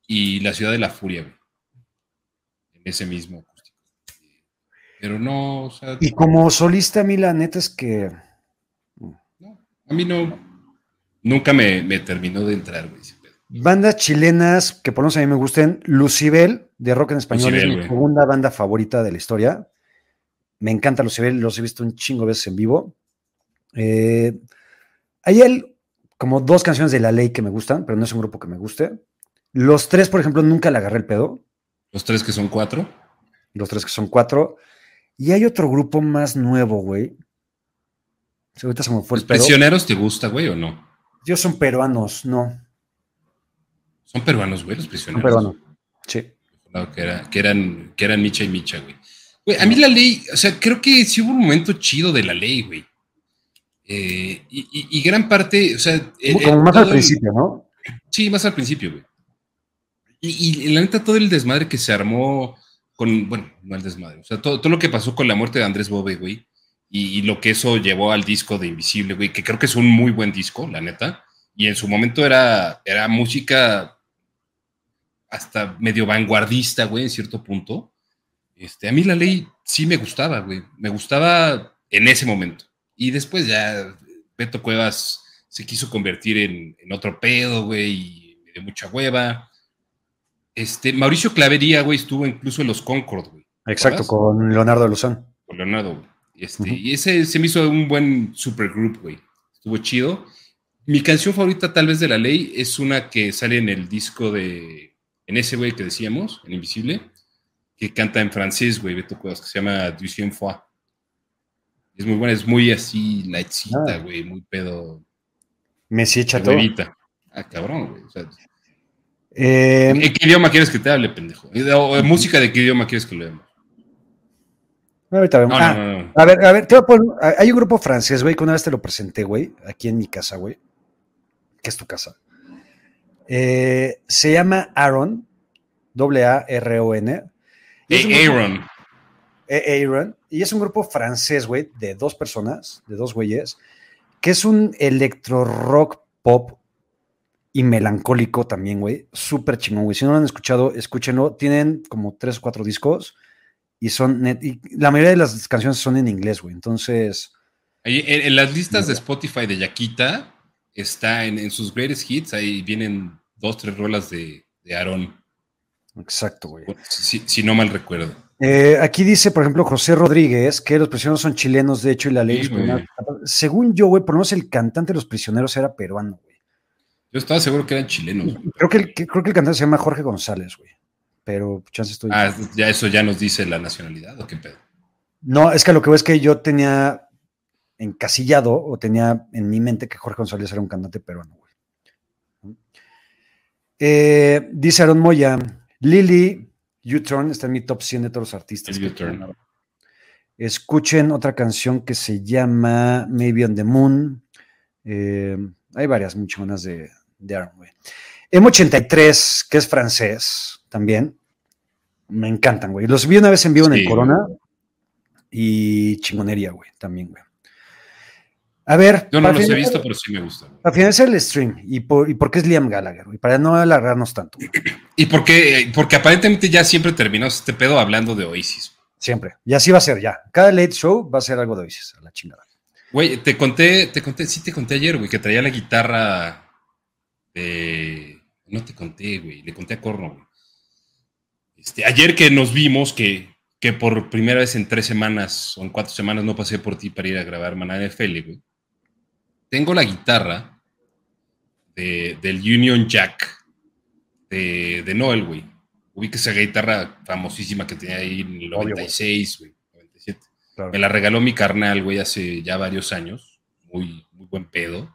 y la ciudad de la furia, güey. En ese mismo pero no, o sea, Y como solista, a mí la neta es que... A mí no, nunca me, me terminó de entrar, güey. Bandas chilenas que por lo menos a mí me gusten. Lucibel, de rock en español, Lucibel, es mi segunda banda favorita de la historia. Me encanta Lucibel, los he visto un chingo de veces en vivo. Eh, hay el- como dos canciones de La Ley que me gustan, pero no es un grupo que me guste. Los tres, por ejemplo, nunca le agarré el pedo. Los tres que son cuatro. Los tres que son cuatro. Y hay otro grupo más nuevo, güey. Sí, Ahorita se me fue ¿Los el pedo. prisioneros te gusta, güey, o no? Ellos son peruanos, no. Son peruanos, güey, los Son prisioneros. peruanos. Sí. No, que, era- que eran, que eran Micha y Micha, güey. Güey, a mí la ley, o sea, creo que sí hubo un momento chido de la ley, güey. Eh, y, y- y gran parte, o sea... el- Como el- más al el- principio, ¿no? Sí, más al principio, güey. Y, y la neta, todo el desmadre que se armó con, bueno, no desmadre, o sea, todo, todo lo que pasó con la muerte de Andrés Bobe, güey, y, lo que eso llevó al disco de Invisible, güey, que creo que es un muy buen disco, la neta, y en su momento era, era música hasta medio vanguardista, güey, en cierto punto. Este, a mí la ley sí me gustaba, güey, me gustaba en ese momento. Y después ya Beto Cuevas se quiso convertir en, en otro pedo, güey, y me dio mucha hueva. Este, Mauricio Clavería, güey, estuvo incluso en los Concord, güey, Exacto, con Leonardo Lozán. con Leonardo, güey. Este. Y ese se me hizo un buen supergroup, güey. Estuvo chido. Mi canción favorita, tal vez, de la ley, es una que sale en el disco de. En ese, güey, que decíamos, en Invisible, que canta en francés, güey, Beto Cuevas, que se llama Deuxième fois. Es muy buena, es muy así, lightcita, Ah. güey, muy pedo. Messi de Chato. huevita. Ah, cabrón, güey. O sea, Eh, ¿En qué idioma quieres que te hable, pendejo? ¿O en música de qué idioma quieres que leamos? ahorita vemos. No, Ah, no, no. A ver, a ver, te voy a poner- hay un grupo francés, güey, que una vez te lo presenté, güey, aquí en mi casa, güey, que es tu casa. Eh, se llama Aaron, A-R-O-N. y es un Eh, grupo- Aaron. eh, Aaron, y es un grupo francés, güey, de dos personas, de dos güeyes, que es un electro rock pop y melancólico también, güey. Súper chingón, güey. Si no lo han escuchado, escúchenlo. Tienen como tres o cuatro discos y son, net- y la mayoría de las canciones son en inglés, güey. Entonces, Ahí, en, en las listas de Spotify de Yaquita está en, en sus greatest hits, ahí vienen dos, tres rolas de, de Aaron, exacto, güey. si, si no mal recuerdo. Eh, aquí dice, por ejemplo, José Rodríguez, que los prisioneros son chilenos, de hecho, y la ley. Sí. Según yo, güey, por lo menos el cantante de los prisioneros era peruano, güey. Yo estaba seguro que eran chilenos. güey. Creo que, el, que- creo que el cantante se llama Jorge González, güey. Pero chance estoy. Ah, ya eso ya nos dice la nacionalidad, ¿o qué pedo? No, es que lo que veo es que yo tenía encasillado o tenía en mi mente que Jorge González era un cantante peruano, güey. Eh, dice Aaron Moya, Lily U-Turn está en mi top 100 de todos los artistas. U-Turn. Escuchen otra canción que se llama Maybe on the Moon. Eh, hay varias muy de, de Aaron, güey. M83, que es francés también. Me encantan, güey. Los vi una vez en vivo en el Corona y chingonería, güey, también, güey. A ver, Yo no los he visto, pero sí me gustan. güey. Para finalizar el stream, y, por, y porque es Liam Gallagher, güey, para no alargarnos tanto, güey. ¿Y por qué? Porque aparentemente ya siempre terminamos este pedo hablando de Oasis. siempre. Y así va a ser ya. Cada late show va a ser algo de Oasis, a la chingada. Güey, te conté, te conté, sí te conté ayer, güey, que traía la guitarra de... No te conté, güey, le conté a Corno, güey. Este, ayer que nos vimos, que, que por primera vez en tres semanas o en cuatro semanas no pasé por ti para ir a grabar Maná NFL, güey. Tengo la guitarra de- del Union Jack de, de Noel, güey. Ubica esa guitarra famosísima que tenía ahí en el Obvio, güey. 96, güey, 97. Claro. Me la regaló mi carnal, güey, hace ya varios años. Muy, muy buen pedo.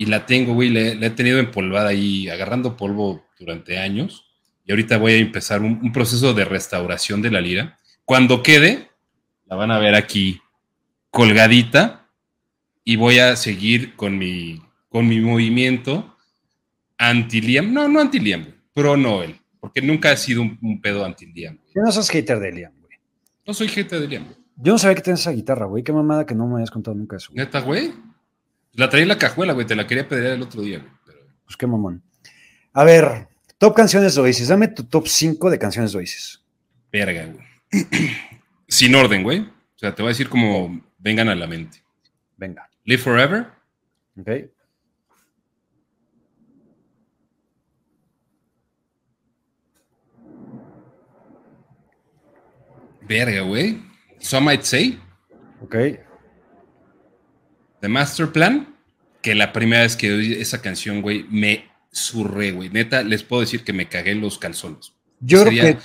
Y la tengo, güey, la, la he tenido empolvada ahí, agarrando polvo durante años. Y ahorita voy a empezar un, un proceso de restauración de la lira. Cuando quede, la van a ver aquí colgadita. Y voy a seguir con mi, con mi movimiento anti-Liam. No, no anti-Liam, pro Noel. Porque nunca ha sido un, un pedo anti-Liam. no sos hater de Liam, güey. No soy gente de Liam, güey. Yo no sabía que tenías esa guitarra, güey. Qué mamada que no me hayas contado nunca eso. güey. Neta, güey. La traía en la cajuela, güey. Te la quería pedir el otro día, güey. Pero... Pues qué mamón. A ver, top canciones de Oasis. Dame tu top 5 de canciones de Oasis. Verga, güey. Sin orden, güey. O sea, te voy a decir como vengan a la mente. Venga. Live Forever, Ok. Verga, güey. Some might say. Ok. The Master Plan. Que la primera vez que oí esa canción, güey, me surré, güey. Neta, les puedo decir que me cagué los calzones. Yo Sería- creo que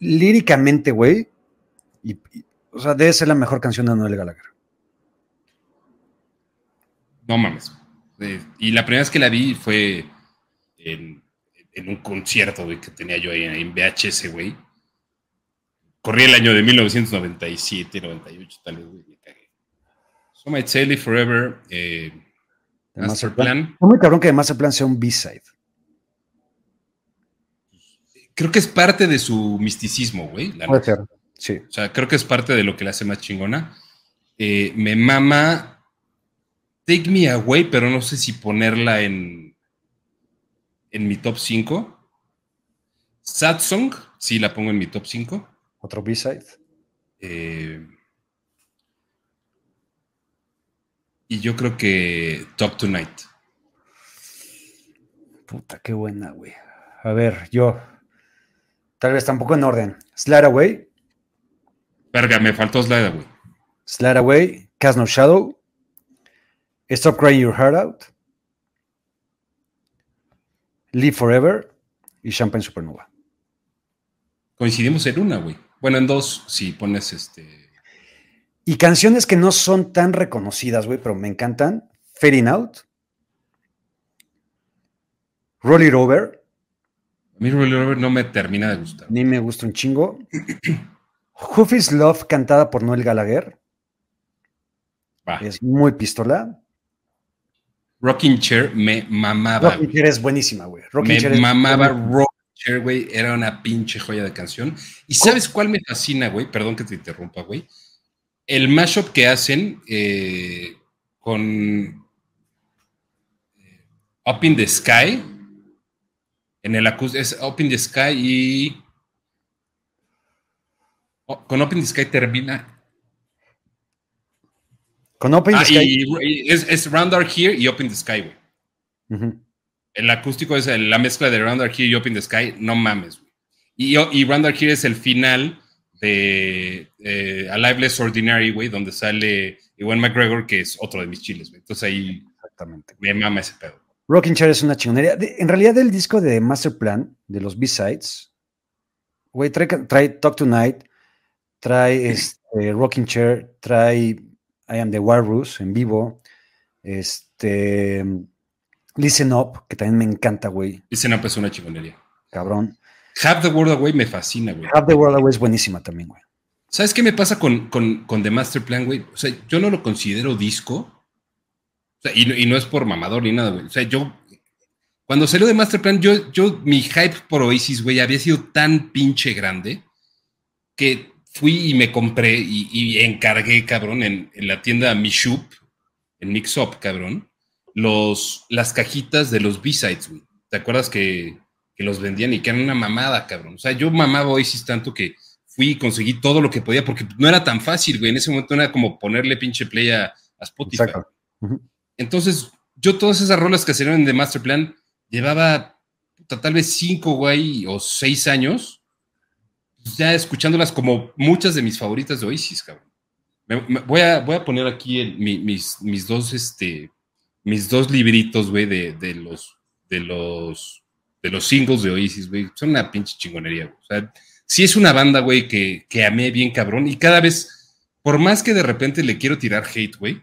líricamente, güey, y- y- o sea, debe ser la mejor canción de Noel Gallagher. No mames. Eh, y la primera vez que la vi fue en, en un concierto, güey, que tenía yo ahí en VHS, güey. Corrí el año de 1997, 98, tal vez, güey. So Live Forever, eh, de Master Master Plan. Plan. Fue muy cabrón que de Master Plan sea un B-side. Creo que es parte de su misticismo, güey. la Puede ser. Sí. O sea, creo que es parte de lo que la hace más chingona. Eh, me mama Take Me Away, pero no sé si ponerla en, en mi top 5. Sad Song, sí la pongo en mi top 5. Otro B-side. Eh, y yo creo que Talk Tonight. Puta, qué buena, güey. A ver, yo. Tal vez tampoco en orden. Slide Away, Verga, me faltó Slide Away. Slide Away, Cast No Shadow, Stop Crying Your Heart Out, Live Forever y Champagne Supernova. Coincidimos en una, güey. Bueno, en dos, si pones este. Y canciones que no son tan reconocidas, güey, pero me encantan. Fading Out, Roll It Over, A mí Roll It Over no me termina de gustar. ni me gusta un chingo. Who Feels Love, cantada por Noel Gallagher, es muy pistola. Rocking Chair me mamaba. Rocking. Chair es buenísima, güey. Rocking Me Chair mamaba. Rocking Chair, güey. Era una pinche joya de canción. ¿Y sabes cuál me fascina, güey? Perdón que te interrumpa, güey. El mashup que hacen eh, con eh, Up in the Sky. En el acústico es Up in the Sky y. oh, con Up in the Sky termina. Con Open Ah, Sky. y, y es, es Round Are Here y Up in the Sky, güey. El acústico es la mezcla de Round Are Here y Up in the Sky, no mames, güey. Y, y Round Are Here es el final de eh, Alive Less Ordinary, güey, donde sale Iwan McGregor, que es otro de mis chiles, güey. Entonces ahí Exactamente. me mama ese pedo. Rocking Chair es una chingonería. De- en realidad, el disco de Master Plan, de los B-Sides, güey, trae, trae Talk Tonight, trae este, Rocking Chair, trae I Am the Walrus en vivo, este, Listen Up, que también me encanta, güey, Ese no es una chingonería. cabrón. Have the World Away me fascina, güey. Have the World Away es buenísima también, güey. ¿Sabes qué me pasa con, con, con The Master Plan, güey? O sea, yo no lo considero disco. O sea, y, no- y no es por mamador ni nada, güey. O sea, yo. Cuando salió de Master Plan, yo, yo, mi hype por Oasis, güey, había sido tan pinche grande que fui y me compré y, y encargué, cabrón, en, en la tienda Mishup, en Mix Up, cabrón, los, las cajitas de los B-Sides, güey. ¿Te acuerdas que, que los vendían y que eran una mamada, cabrón? O sea, yo mamaba Oasis tanto que fui y conseguí todo lo que podía porque no era tan fácil, güey. En ese momento era como ponerle pinche play a, a Spotify. Entonces, yo todas esas rolas que salieron de Master Plan llevaba puta, tal vez cinco, güey, o seis años, ya escuchándolas como muchas de mis favoritas de Oasis, cabrón. Me- me- voy, a, voy a poner aquí el- mi- mis, mis dos, este, mis dos libritos, güey, de, de los, de los, de los singles de Oasis, güey. Son una pinche chingonería, güey. O sea, sí es una banda, güey, que, que amé bien cabrón y cada vez, por más que de repente le quiero tirar hate, güey,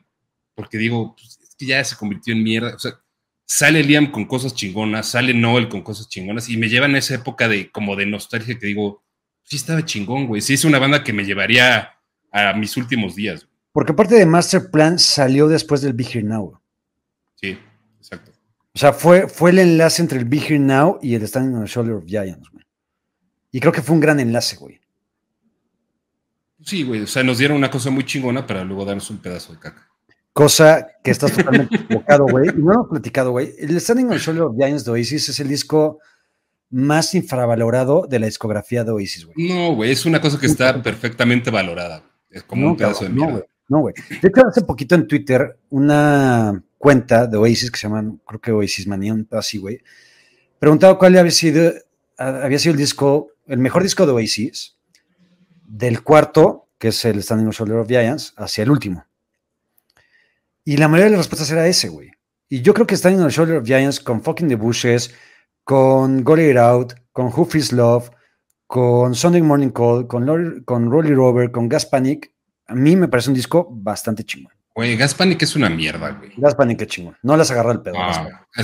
porque digo, pues, es que ya se convirtió en mierda, o sea, sale Liam con cosas chingonas, sale Noel con cosas chingonas y me llevan a esa época de como de nostalgia que digo, sí estaba chingón, güey, sí es una banda que me llevaría a mis últimos días, güey. Porque aparte de Master Plan salió después del Here Now. sí, exacto. O sea, fue, fue el enlace entre el Be Here Now y el Standing on the Shoulder of Giants, güey. Y creo que fue un gran enlace, güey. Sí, güey, o sea, nos dieron una cosa muy chingona para luego darnos un pedazo de caca. Cosa que estás totalmente equivocado, güey. Y no lo hemos platicado, güey. El Standing on the Shoulder of Giants de Oasis es el disco más infravalorado de la discografía de Oasis, güey. No, güey, es una cosa que está perfectamente valorada. Es como no, un pedazo cabrón, de no, mierda. güey. No, güey. De hecho, hace poquito en Twitter, una cuenta de Oasis que se llaman, creo que Oasis Manía, así, güey. Preguntaba cuál había sido, había sido el disco, el mejor disco de Oasis, del cuarto, que es el Standing on Shoulder of Giants, hacia el último. Y la mayoría de las respuestas era ese, güey. Y yo creo que Standing on the Shoulder of Giants con Fucking the Bushes, con Got It Out, con Who Feels Love, con Sunday Morning Call, con, con Rolly Rover, con Gas Panic, a mí me parece un disco bastante chingón. Güey, Gas Panic es una mierda, güey. Gas Panic es chingón. No les agarra el pedo.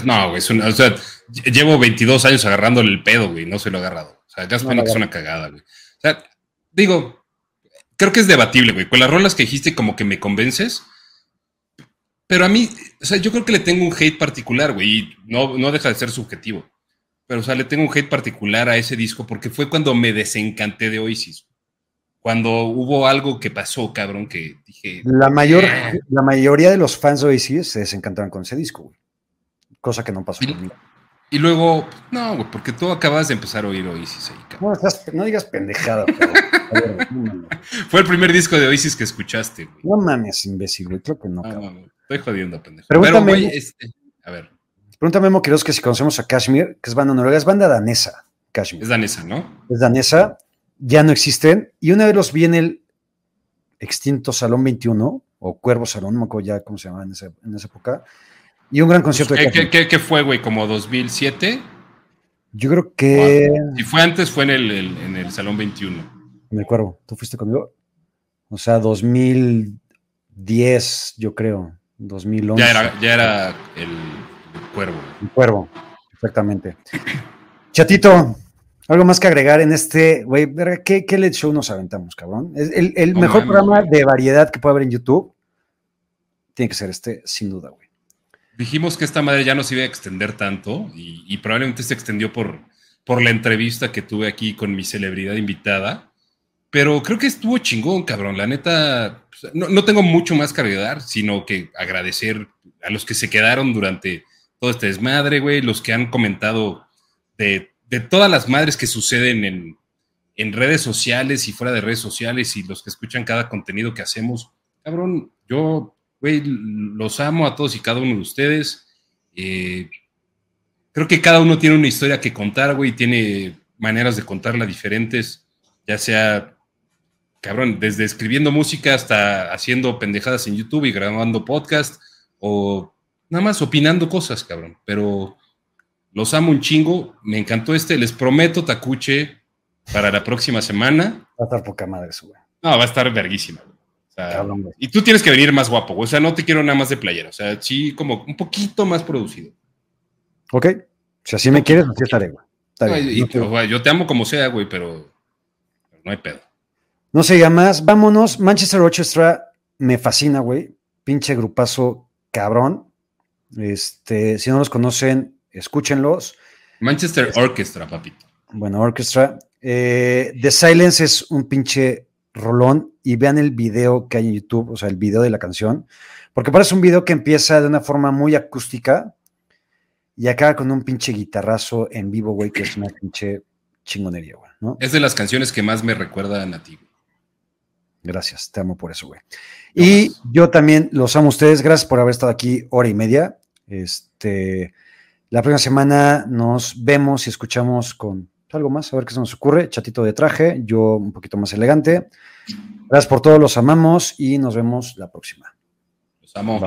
No, güey. o sea, llevo 22 años agarrándole el pedo, güey. No se lo he agarrado. O sea, Gas Panic es una cagada, güey. O sea, digo, creo que es debatible, güey. Con las rolas que dijiste, como que me convences. Pero a mí, o sea, yo creo que le tengo un hate particular, güey. Y no, no deja de ser subjetivo. Pero, o sea, le tengo un hate particular a ese disco porque fue cuando me desencanté de Oasis. Cuando hubo algo que pasó, cabrón, que dije. La, mayor, ah". la mayoría de los fans de Oasis se desencantaron con ese disco, güey. Cosa que no pasó y, conmigo. Y luego, no, güey, porque tú acabas de empezar a oír Oasis ahí, cabrón. No, digas pendejada, Fue el primer disco de Oasis que escuchaste, güey. No mames, imbécil, güey. Creo que no, cabrón. Estoy jodiendo, pendejo. Pero, güey, este, a ver. Pregúntame, Memo que si conocemos a Kashmir, que es banda noruega, es banda danesa, Kashmir. Es danesa, ¿no? Es danesa, ya no existen. Y una vez los vi en el extinto Salón 21, o Cuervo Salón, no me acuerdo ya cómo se llamaba en esa, época. Y un gran concierto de ¿Qué, qué, qué fue, güey? ¿Como 2007? Yo creo que. Si fue antes, fue en el, en el Salón 21. En el Cuervo. ¿Tú fuiste conmigo? O sea, 2010, yo creo. 2011. Ya era, ya era el cuervo. El cuervo, exactamente. Chatito, algo más que agregar en este, güey, ¿qué, ¿qué show nos aventamos, cabrón? El, el mejor programa de variedad que puede haber en YouTube tiene que ser este, sin duda, güey. Dijimos que esta madre ya no se iba a extender tanto y, probablemente se extendió por, por la entrevista que tuve aquí con mi celebridad invitada. Pero creo que estuvo chingón, cabrón. La neta, pues, no, no tengo mucho más que agregar, sino que agradecer a los que se quedaron durante todo este desmadre, güey, los que han comentado de, todas las madres que suceden en, redes sociales y fuera de redes sociales y los que escuchan cada contenido que hacemos. Cabrón, yo, güey, los amo a todos y cada uno de ustedes. Eh, creo que cada uno tiene una historia que contar, güey, tiene maneras de contarla diferentes, ya sea, cabrón, desde escribiendo música hasta haciendo pendejadas en YouTube y grabando podcast o nada más opinando cosas, cabrón. Pero los amo un chingo. Me encantó este. Les prometo, Tacuche, para la próxima semana. Va a estar poca madre su güey. No, va a estar verguísima, y tú tienes que venir más guapo, O sea, no te quiero nada más de playera. O sea, sí, como un poquito más producido. Ok. Si así me quieres, así estaré, güey. yo te amo como sea, güey, pero, no hay pedo. No se llama más. Vámonos. Manchester Orchestra me fascina, güey. Pinche grupazo cabrón. Este, si no los conocen, escúchenlos. Manchester Orchestra, papito. Bueno, Orchestra. Eh, The Silence es un pinche rolón y vean el video que hay en YouTube, o sea, el video de la canción, porque parece un video que empieza de una forma muy acústica y acaba con un pinche guitarrazo en vivo, güey, que es una pinche chingonería, güey, ¿no? Es de las canciones que más me recuerdan a ti. Gracias, te amo por eso, güey. Y yo también los amo a ustedes. Gracias por haber estado aquí hora y media. Este, la próxima semana nos vemos y escuchamos con algo más, a ver qué se nos ocurre. Chatito de traje, yo un poquito más elegante. Gracias por todo, los amamos y nos vemos la próxima. Los amo.